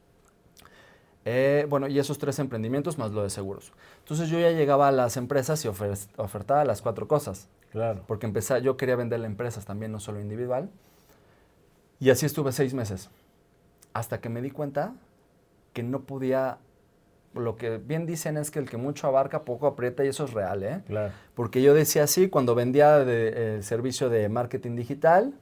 Speaker 2: Eh, bueno, y esos tres emprendimientos más lo de seguros. Entonces yo ya llegaba a las empresas y ofertaba las cuatro cosas.
Speaker 1: Claro.
Speaker 2: Porque empecé, yo quería venderle a empresas también, no solo individual. Y así estuve seis meses. Hasta que me di cuenta que no podía lo que bien dicen es que el que mucho abarca, poco aprieta y eso es real, ¿eh?
Speaker 1: Claro.
Speaker 2: Porque yo decía así, cuando vendía el servicio de marketing digital,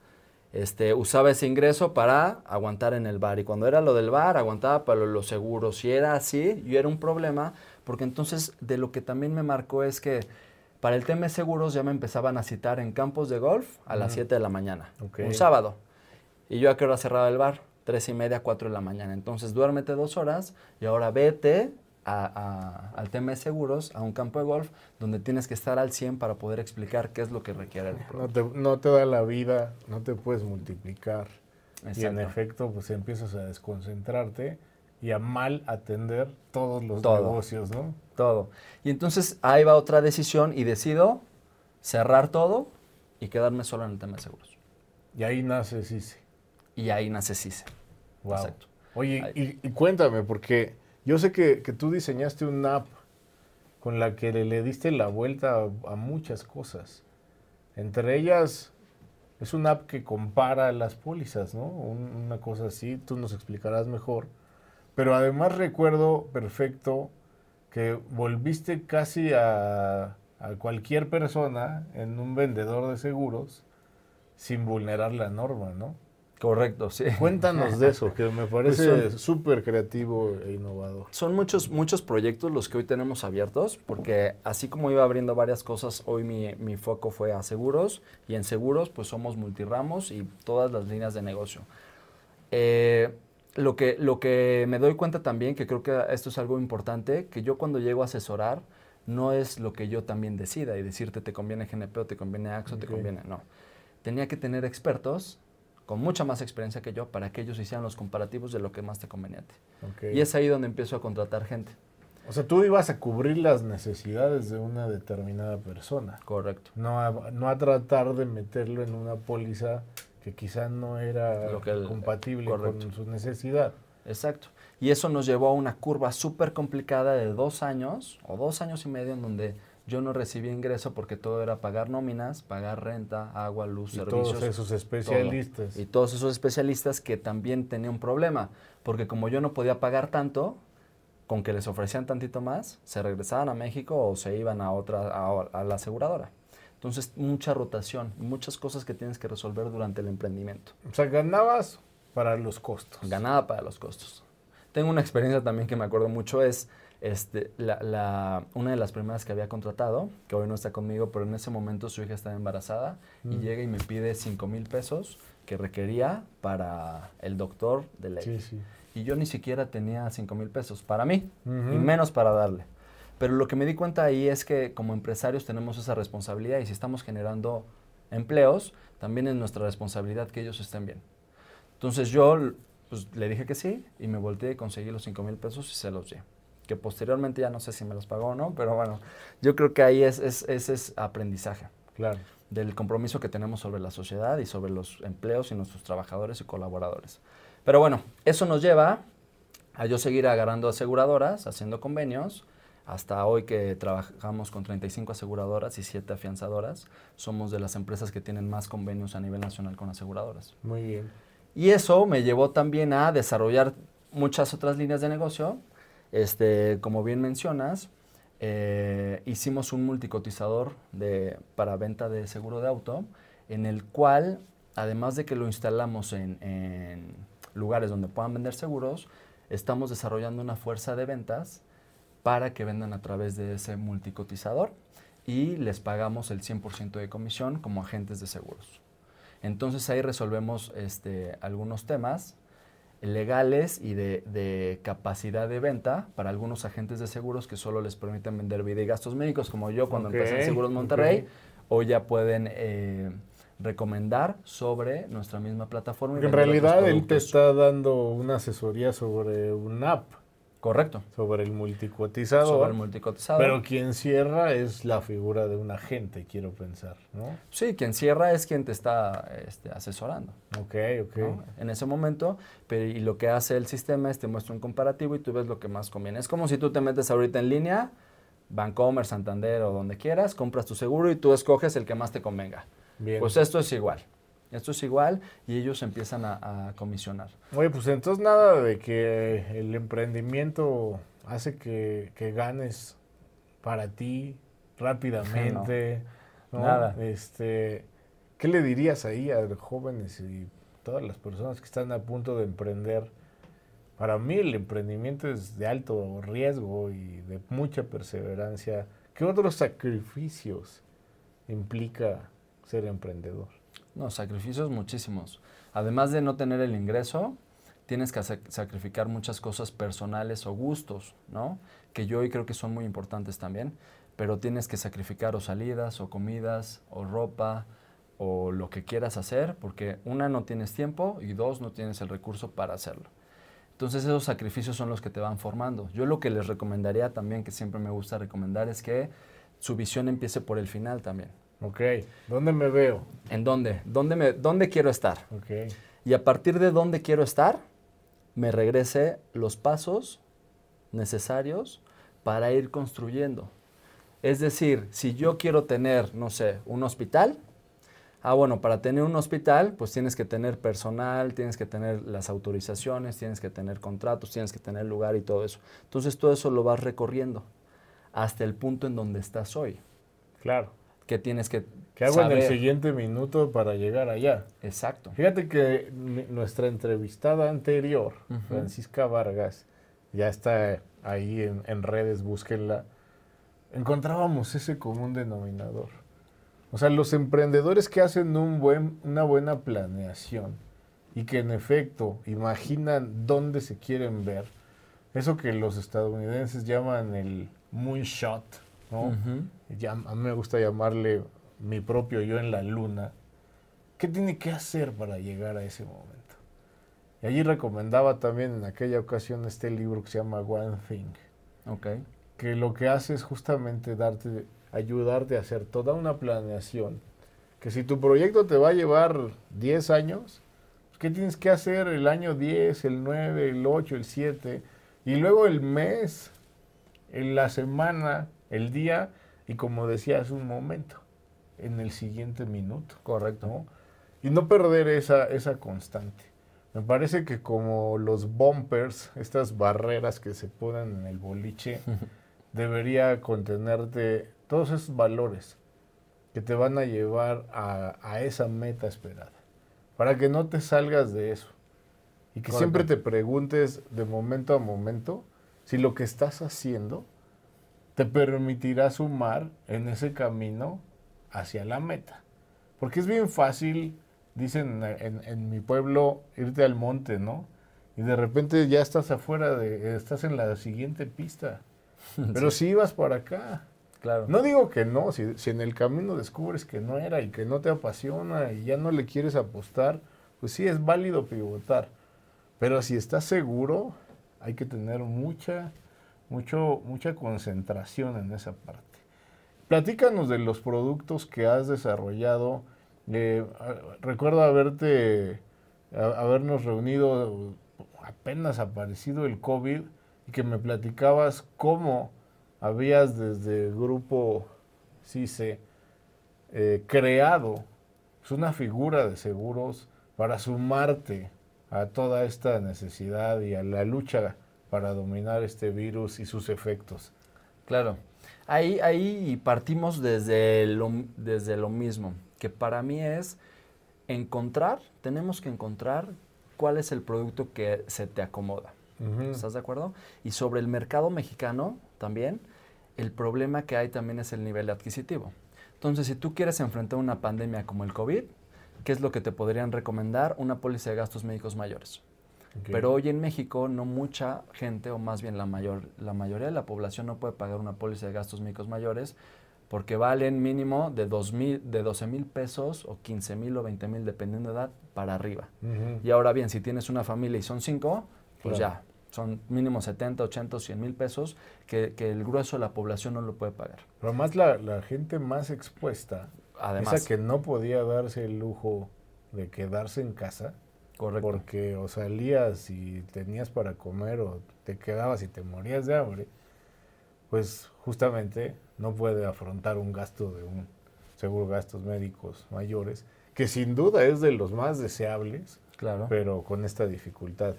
Speaker 2: este, usaba ese ingreso para aguantar en el bar. Y cuando era lo del bar, aguantaba para los seguros. Si era así, yo era un problema, porque entonces de lo que también me marcó es que para el tema de seguros ya me empezaban a citar en campos de golf a las 7 de la mañana, un sábado. Y yo a qué hora cerraba el bar? Tres y media, cuatro de la mañana. Entonces duérmete dos horas y ahora vete al tema de seguros, a un campo de golf, donde tienes que estar al 100 para poder explicar qué es lo que requiere el
Speaker 1: producto. No te, da la vida, no te puedes multiplicar. Y en efecto, pues empiezas a desconcentrarte y a mal atender todos los negocios, ¿no?
Speaker 2: Todo. Y entonces ahí va otra decisión y decido cerrar todo y quedarme solo en el tema de seguros.
Speaker 1: Y ahí nace CICE.
Speaker 2: Y ahí nace CICE.
Speaker 1: Wow. Exacto. Oye, y, cuéntame, porque yo sé que, tú diseñaste una app con la que le, diste la vuelta a, muchas cosas. Entre ellas, es una app que compara las pólizas, ¿no? una cosa así, tú nos explicarás mejor. Pero además recuerdo perfecto que volviste casi a, a cualquier persona en un vendedor de seguros sin vulnerar la norma, ¿no?
Speaker 2: Correcto, sí.
Speaker 1: Cuéntanos de eso, que me pues parece súper creativo e innovador.
Speaker 2: Son muchos, muchos proyectos los que hoy tenemos abiertos, porque así como iba abriendo varias cosas, hoy mi, mi foco fue a seguros, y en seguros pues somos multiramos y todas las líneas de negocio. Eh, lo, que, lo que me doy cuenta también, que creo que esto es algo importante, que yo cuando llego a asesorar, no es lo que yo también decida y decirte te conviene GNP o te conviene AXO, te conviene, no. Tenía que tener expertos con mucha más experiencia que yo para que ellos hicieran los comparativos de lo que más te conveniente. Y es ahí donde empiezo a contratar gente.
Speaker 1: O sea, tú ibas a cubrir las necesidades de una determinada persona.
Speaker 2: Correcto.
Speaker 1: No a, no a tratar de meterlo en una póliza que quizá no era compatible con su necesidad.
Speaker 2: Exacto. Y eso nos llevó a una curva súper complicada de dos años o dos años y medio en donde yo no recibía ingreso porque todo era pagar nóminas, pagar renta, agua, luz,
Speaker 1: y
Speaker 2: servicios.
Speaker 1: Todos esos especialistas.
Speaker 2: Y todos esos especialistas que también tenían un problema, porque como yo no podía pagar tanto, con que les ofrecían tantito más, se regresaban a México o se iban a otra, a, la aseguradora. Entonces, mucha rotación, muchas cosas que tienes que resolver durante el emprendimiento.
Speaker 1: O sea, ganabas para los costos.
Speaker 2: Ganaba para los costos. Tengo una experiencia también que me acuerdo mucho, es este, la, una de las primeras que había contratado, que hoy no está conmigo, pero en ese momento su hija estaba embarazada y mm. llega y me pide 5 mil pesos que requería para el doctor de ley. Y yo ni siquiera tenía 5 mil pesos para mí, y menos para darle. Pero lo que me di cuenta ahí es que como empresarios tenemos esa responsabilidad y si estamos generando empleos, también es nuestra responsabilidad que ellos estén bien. Entonces yo pues, le dije que sí y me volteé y conseguí los 5 mil pesos y se los di que posteriormente ya no sé si me los pagó o no, pero bueno, yo creo que ahí es, es, ese es aprendizaje.
Speaker 1: Claro.
Speaker 2: Del compromiso que tenemos sobre la sociedad y sobre los empleos y nuestros trabajadores y colaboradores. Pero bueno, eso nos lleva a yo seguir agarrando aseguradoras, haciendo convenios. Hasta hoy que trabajamos con 35 aseguradoras y 7 afianzadoras, somos de las empresas que tienen más convenios a nivel nacional con aseguradoras.
Speaker 1: Muy bien.
Speaker 2: Y eso me llevó también a desarrollar muchas otras líneas de negocio este, como bien mencionas, eh, hicimos un multicotizador de, para venta de seguro de auto, en el cual, además de que lo instalamos en, lugares donde puedan vender seguros, estamos desarrollando una fuerza de ventas para que vendan a través de ese multicotizador y les pagamos el 100% de comisión como agentes de seguros. Entonces ahí resolvemos este, algunos temas legales y de, capacidad de venta para algunos agentes de seguros que solo les permiten vender vida y gastos médicos, como yo cuando empecé en Seguros Monterrey, o ya pueden eh, recomendar sobre nuestra misma plataforma.
Speaker 1: en realidad él te está dando una asesoría sobre un app.
Speaker 2: Correcto.
Speaker 1: Sobre el multicotizador.
Speaker 2: Sobre el multicotizador.
Speaker 1: Pero quien cierra es la figura de un agente, quiero pensar, ¿no?
Speaker 2: Sí, quien cierra es quien te está este, asesorando.
Speaker 1: Ok, ok.
Speaker 2: En ese momento, pero, y lo que hace el sistema es te muestra un comparativo y tú ves lo que más conviene. Es como si tú te metes ahorita en línea, Bancomer, Santander o donde quieras, compras tu seguro y tú escoges el que más te convenga. Bien. Pues esto es igual. Esto es igual y ellos empiezan a, comisionar.
Speaker 1: Oye, pues entonces nada de que el emprendimiento hace que, ganes para ti rápidamente. Nada. Este, ¿Qué le dirías ahí a los jóvenes y todas las personas que están a punto de emprender? Para mí el emprendimiento es de alto riesgo y de mucha perseverancia. ¿Qué otros sacrificios implica ser emprendedor?
Speaker 2: No, sacrificios muchísimos. Además de no tener el ingreso, tienes que sacrificar muchas cosas personales o gustos, ¿no? Que yo hoy creo que son muy importantes también, pero tienes que sacrificar o salidas o comidas o ropa o lo que quieras hacer, porque una no tienes tiempo y dos no tienes el recurso para hacerlo. Entonces esos sacrificios son los que te van formando. Yo lo que les recomendaría también, que siempre me gusta recomendar, es que su visión empiece por el final también.
Speaker 1: Ok, ¿dónde me veo?
Speaker 2: ¿En dónde? ¿Dónde, me, dónde quiero estar?
Speaker 1: Ok.
Speaker 2: Y a partir de dónde quiero estar, me regrese los pasos necesarios para ir construyendo. Es decir, si yo quiero tener, no sé, un hospital, ah, bueno, para tener un hospital, pues tienes que tener personal, tienes que tener las autorizaciones, tienes que tener contratos, tienes que tener lugar y todo eso. Entonces todo eso lo vas recorriendo hasta el punto en donde estás hoy.
Speaker 1: Claro
Speaker 2: que tienes que
Speaker 1: ¿Qué hago en el siguiente minuto para llegar allá?
Speaker 2: Exacto.
Speaker 1: Fíjate que nuestra entrevistada anterior, Francisca Vargas, ya está ahí en, redes, búsquenla, encontrábamos ese común denominador. O sea, los emprendedores que hacen un buen, una buena planeación y que en efecto imaginan dónde se quieren ver, eso que los estadounidenses llaman el moonshot, a mí me gusta llamarle mi propio yo en la luna. ¿Qué tiene que hacer para llegar a ese momento? Y allí recomendaba también en aquella ocasión este libro que se llama One Thing. que lo que hace es justamente darte, ayudarte a hacer toda una planeación. Que si tu proyecto te va a llevar 10 años, pues, ¿qué tienes que hacer el año 10, el 9, el 8, el 7? Y luego el mes, en la semana, el día, y como decía hace un momento, en el siguiente minuto.
Speaker 2: Correcto.
Speaker 1: Y no perder esa, esa constante. Me parece que como los bumpers, estas barreras que se ponen en el boliche, [laughs] debería contenerte todos esos valores que te van a llevar a, esa meta esperada. Para que no te salgas de eso. Y que siempre te preguntes de momento a momento si lo que estás haciendo te permitirá sumar en ese camino hacia la meta. Porque es bien fácil, dicen en, mi pueblo, irte al monte, ¿no? Y de repente ya estás afuera, de, estás en la siguiente pista. [laughs] Pero si ibas para acá.
Speaker 2: Claro.
Speaker 1: No digo que no, si, si, en el camino descubres que no era y que no te apasiona y ya no le quieres apostar, pues sí es válido pivotar. Pero si estás seguro, hay que tener mucha, mucho, mucha concentración en esa parte. Platícanos de los productos que has desarrollado. Eh, recuerdo haberte, habernos reunido apenas aparecido el COVID y que me platicabas cómo habías desde el grupo CICE eh, creado pues, una figura de seguros para sumarte a toda esta necesidad y a la lucha para dominar este virus y sus efectos.
Speaker 2: Claro. Ahí, ahí partimos desde lo, desde lo mismo, que para mí es encontrar, tenemos que encontrar cuál es el producto que se te acomoda. ¿Estás de acuerdo? Y sobre el mercado mexicano también, el problema que hay también es el nivel adquisitivo. Entonces, si tú quieres enfrentar una pandemia como el COVID, ¿qué es lo que te podrían recomendar? Una póliza de gastos médicos mayores. Pero hoy en México no mucha gente, o más bien la, mayor, la mayoría de la población no puede pagar una póliza de gastos médicos mayores porque valen mínimo de, dos mil, de 12 mil pesos o 15 mil o 20 mil, dependiendo de edad, para arriba. Y ahora bien, si tienes una familia y son cinco, pues ya, son mínimo 70, 80, 100 mil pesos que, el grueso de la población no lo puede pagar.
Speaker 1: Pero además la, la gente más expuesta, Además, esa que no podía darse el lujo de quedarse en casa, Correcto. Porque o salías y tenías para comer o te quedabas y te morías de hambre, pues justamente no puede afrontar un gasto de un seguro gastos médicos mayores, que sin duda es de los más deseables, claro. pero con esta dificultad.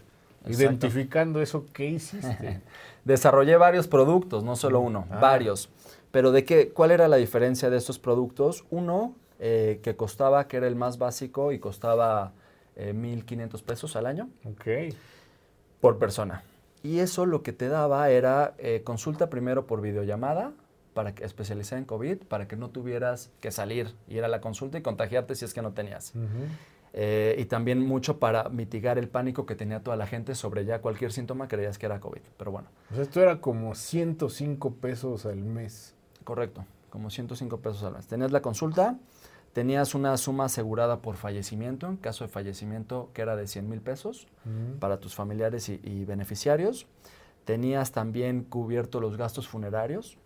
Speaker 1: Identificando eso, ¿qué hiciste? [laughs]
Speaker 2: Desarrollé varios productos, no solo uno, ah. varios. Pero de qué, ¿cuál era la diferencia de estos productos? Uno, eh, que costaba, que era el más básico y costaba 1.500 eh, pesos al año. Por persona. Y eso lo que te daba era eh, consulta primero por videollamada para que especializar en COVID, para que no tuvieras que salir, ir a la consulta y contagiarte si es que no tenías. Eh, y también mucho para mitigar el pánico que tenía toda la gente sobre ya cualquier síntoma creías que era COVID. Pero bueno.
Speaker 1: esto era como 105 pesos al mes.
Speaker 2: Correcto, como 105 pesos al mes. Tenías la consulta, Tenías una suma asegurada por fallecimiento, en caso de fallecimiento que era de 100 mil pesos para tus familiares y, beneficiarios. Tenías también cubierto los gastos funerarios,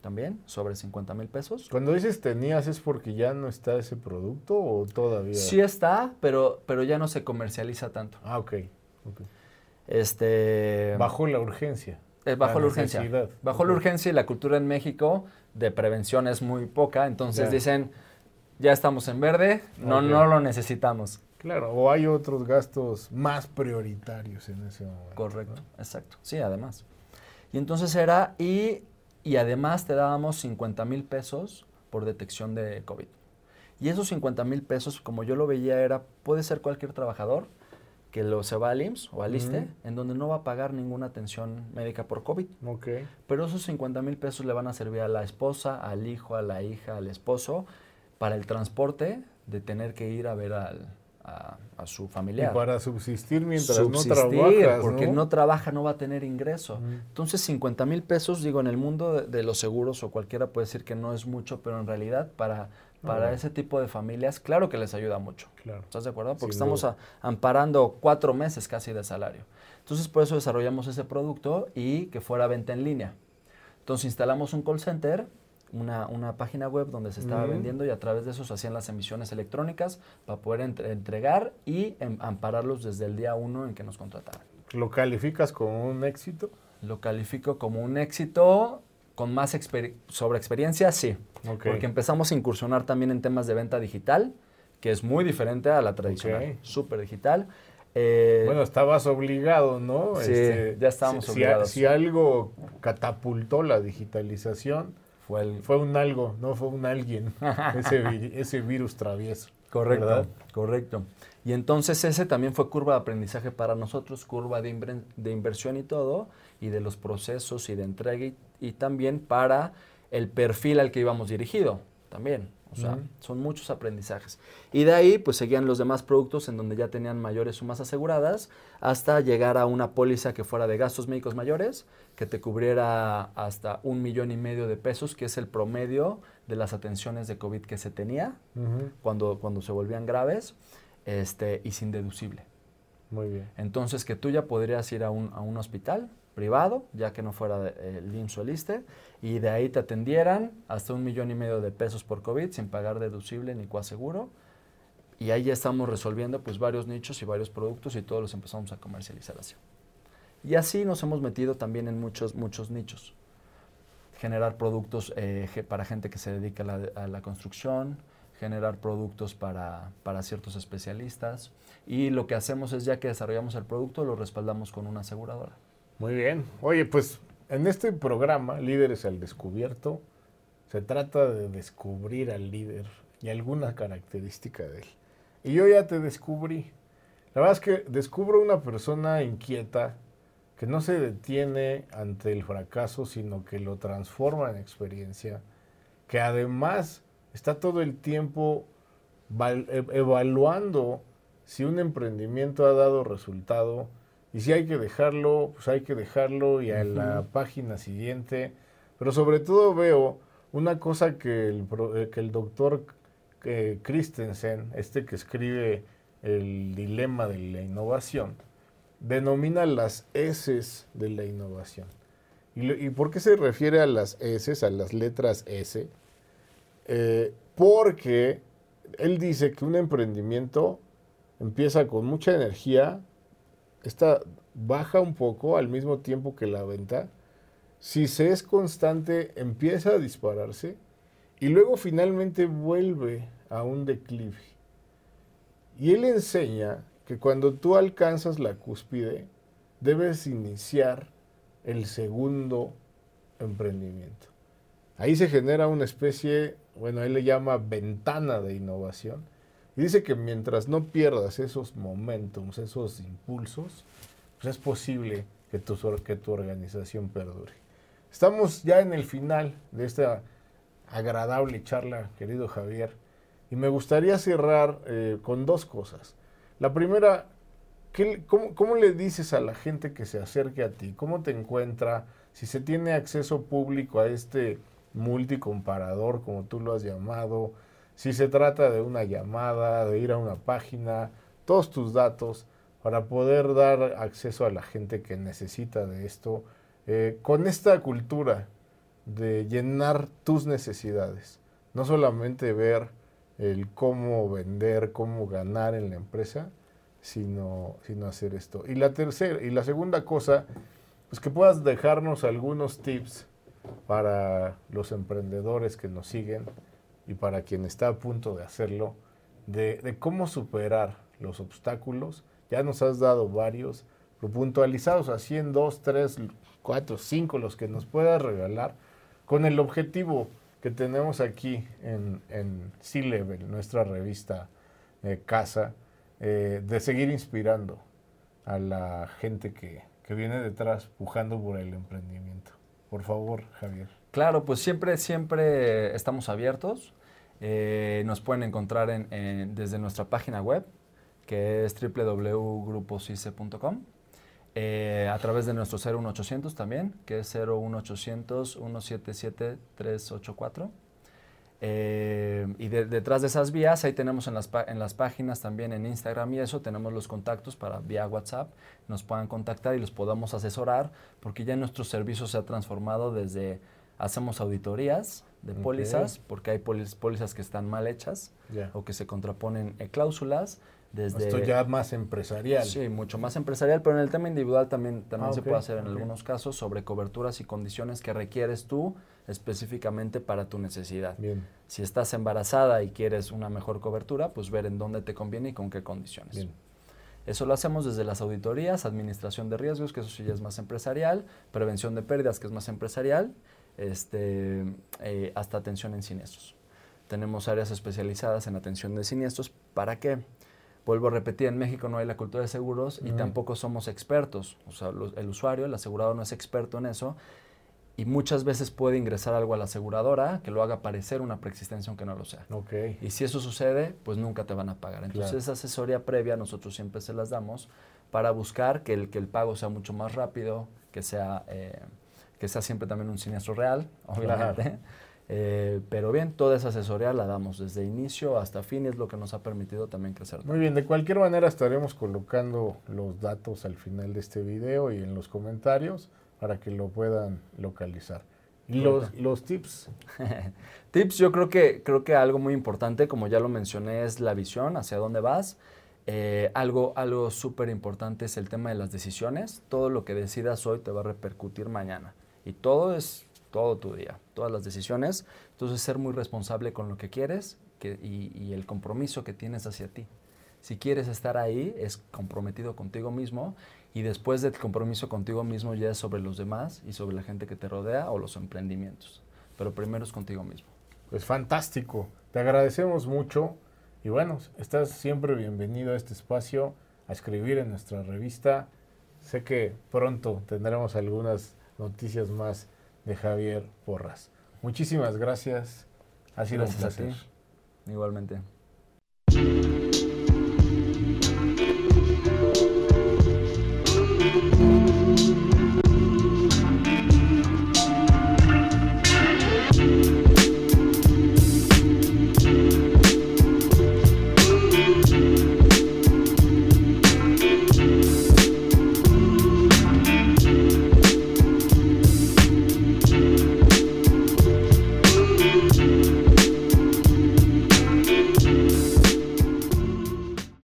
Speaker 2: también, sobre 50 mil pesos.
Speaker 1: Cuando dices tenías, ¿es porque ya no está ese producto o todavía?
Speaker 2: Sí está, pero, pero ya no se comercializa tanto.
Speaker 1: Ah, ok.
Speaker 2: Este,
Speaker 1: bajo la urgencia.
Speaker 2: Eh, bajo la, urgencia. Bajo la urgencia y la cultura en México de prevención es muy poca, entonces dicen ya estamos en verde, no, no lo necesitamos.
Speaker 1: Claro, o hay otros gastos más prioritarios en ese momento.
Speaker 2: Correcto, exacto. Sí, además. Y entonces era, y, y además te dábamos 50 mil pesos por detección de COVID. Y esos 50 mil pesos, como yo lo veía, era, puede ser cualquier trabajador que lo se va al IMSS o al ISTE, en donde no va a pagar ninguna atención médica por COVID.
Speaker 1: Okay.
Speaker 2: Pero esos 50 mil pesos le van a servir a la esposa, al hijo, a la hija, al esposo, para el transporte de tener que ir a ver al, a, su familiar.
Speaker 1: Y para subsistir mientras no trabaja.
Speaker 2: Porque ¿no? trabaja, no va a tener ingreso. Entonces, 50 mil pesos, digo, en el mundo de, los seguros o cualquiera puede decir que no es mucho, pero en realidad para para ese tipo de familias, claro que les ayuda mucho.
Speaker 1: Claro.
Speaker 2: ¿Estás de acuerdo? Porque estamos amparando cuatro meses casi de salario. Entonces, por eso desarrollamos ese producto y que fuera venta en línea. Entonces, instalamos un call center, una, una página web donde se estaba vendiendo y a través de eso se hacían las emisiones electrónicas para poder entregar y em, ampararlos desde el día uno en que nos contrataron.
Speaker 1: ¿Lo calificas como un éxito?
Speaker 2: Lo califico como un éxito con más sobre experiencia, sí. Porque empezamos a incursionar también en temas de venta digital, que es muy diferente a la tradicional, súper digital.
Speaker 1: Eh, bueno, estabas obligado, ¿no?
Speaker 2: Sí, este, ya estábamos obligados.
Speaker 1: Si, algo catapultó la digitalización, fue, el, fue un algo, no fue un alguien, [laughs] ese, ese virus travieso.
Speaker 2: Correcto, correcto. Y entonces ese también fue curva de aprendizaje para nosotros, curva de, de inversión y todo, y de los procesos y de entrega y, también para el perfil al que íbamos dirigido también. O sea, son muchos aprendizajes. Y de ahí, pues seguían los demás productos en donde ya tenían mayores sumas aseguradas, hasta llegar a una póliza que fuera de gastos médicos mayores, que te cubriera hasta un millón y medio de pesos, que es el promedio de las atenciones de COVID que se tenía cuando, cuando se volvían graves, este, y sin deducible.
Speaker 1: Muy bien.
Speaker 2: Entonces, que tú ya podrías ir a un, a un hospital privado, ya que no fuera el IMSS o el ISTE, y de ahí te atendieran hasta un millón y medio de pesos por COVID sin pagar deducible ni coaseguro. Y ahí ya estamos resolviendo pues varios nichos y varios productos y todos los empezamos a comercializar así. Y así nos hemos metido también en muchos, muchos nichos. Generar productos eh, para gente que se dedica a la, a la construcción, generar productos para, para, ciertos especialistas. Y lo que hacemos es ya que desarrollamos el producto, lo respaldamos con una aseguradora.
Speaker 1: Muy bien. Oye, pues en este programa, Líderes al Descubierto, se trata de descubrir al líder y alguna característica de él. Y yo ya te descubrí. La verdad es que descubro una persona inquieta que no se detiene ante el fracaso, sino que lo transforma en experiencia, que además está todo el tiempo evaluando si un emprendimiento ha dado resultado y si hay que dejarlo, pues hay que dejarlo y a la página siguiente. Pero sobre todo veo una cosa que el, eh, que el doctor eh, Christensen, este que escribe el dilema de la innovación, denomina las S de la innovación. ¿Y, ¿Y, por qué se refiere a las S, a las letras S? Eh, porque él dice que un emprendimiento empieza con mucha energía, esta baja un poco al mismo tiempo que la venta. Si se es constante, empieza a dispararse y luego finalmente vuelve a un declive. Y él enseña que cuando tú alcanzas la cúspide, debes iniciar el segundo emprendimiento. Ahí se genera una especie, bueno, él le llama ventana de innovación, y dice que mientras no pierdas esos momentos, esos impulsos, pues es posible que tu, que tu organización perdure. Estamos ya en el final de esta agradable charla, querido Javier, y me gustaría cerrar eh, con dos cosas. La primera, cómo, cómo, le dices a la gente que se acerque a ti? ¿Cómo te encuentra? Si se tiene acceso público a este multicomparador, como tú lo has llamado, si se trata de una llamada, de ir a una página, todos tus datos para poder dar acceso a la gente que necesita de esto, eh, con esta cultura de llenar tus necesidades, no solamente ver el cómo vender, cómo ganar en la empresa, sino, sino hacer esto. Y la tercera, y la segunda cosa, pues que puedas dejarnos algunos tips para los emprendedores que nos siguen y para quien está a punto de hacerlo, de, cómo superar los obstáculos. Ya nos has dado varios, puntualizados a 100, 2, 3, 4, 5, los que nos puedas regalar, con el objetivo que tenemos aquí en, en C-Level, nuestra revista eh, Casa, eh, de seguir inspirando a la gente que, que viene detrás, pujando por el emprendimiento. Por favor, Javier.
Speaker 2: Claro, pues siempre, siempre estamos abiertos. Eh, nos pueden encontrar en, desde nuestra página web, que es www.gruposice.com. Eh, a través de nuestro 01800 también, que es 01800 177 384. Eh, y detrás de esas vías, ahí tenemos en las, en las páginas también en Instagram y eso, tenemos los contactos para vía WhatsApp, nos puedan contactar y los podamos asesorar, porque ya nuestro servicio se ha transformado desde, hacemos auditorías de pólizas, porque hay pólizas que están mal hechas o que se contraponen cláusulas, desde,
Speaker 1: Esto ya más empresarial.
Speaker 2: Sí, mucho más empresarial, pero en el tema individual también, también ah, se puede hacer en algunos casos sobre coberturas y condiciones que requieres tú específicamente para tu necesidad.
Speaker 1: Bien.
Speaker 2: Si estás embarazada y quieres una mejor cobertura, pues ver en dónde te conviene y con qué condiciones.
Speaker 1: Bien.
Speaker 2: Eso lo hacemos desde las auditorías, administración de riesgos, que eso sí ya es más empresarial, prevención de pérdidas, que es más empresarial, este, eh, hasta atención en siniestros. Tenemos áreas especializadas en atención de siniestros. ¿Para qué? Vuelvo a repetir, en México no hay la cultura de seguros y tampoco somos expertos. O sea, el usuario, el asegurado no es experto en eso y muchas veces puede ingresar algo a la aseguradora que lo haga parecer una preexistencia aunque no lo sea.
Speaker 1: Okay.
Speaker 2: Y si eso sucede, pues nunca te van a pagar. Entonces esa asesoría previa nosotros siempre se las damos para buscar que el, que el pago sea mucho más rápido, que sea, eh, que sea siempre también un siniestro real, [laughs] obviamente. Eh, pero bien, toda esa asesoría la damos desde inicio hasta fin y es lo que nos ha permitido también crecer.
Speaker 1: Muy bien, de cualquier manera estaremos colocando los datos al final de este video y en los comentarios para que lo puedan localizar. Y los, los tips. [laughs]
Speaker 2: tips, yo creo que, creo que algo muy importante, como ya lo mencioné, es la visión, hacia dónde vas. Eh, algo algo súper importante es el tema de las decisiones. Todo lo que decidas hoy te va a repercutir mañana. Y todo es todo tu día, todas las decisiones. Entonces, ser muy responsable con lo que quieres y, el compromiso que tienes hacia ti. Si quieres estar ahí, es comprometido contigo mismo y después del compromiso contigo mismo ya es sobre los demás y sobre la gente que te rodea o los emprendimientos. Pero primero es contigo mismo.
Speaker 1: Pues fantástico. Te agradecemos mucho y bueno, estás siempre bienvenido a este espacio, a escribir en nuestra revista. Sé que pronto tendremos algunas noticias más de Javier Porras. Muchísimas gracias. Ha sido un placer.
Speaker 2: Igualmente.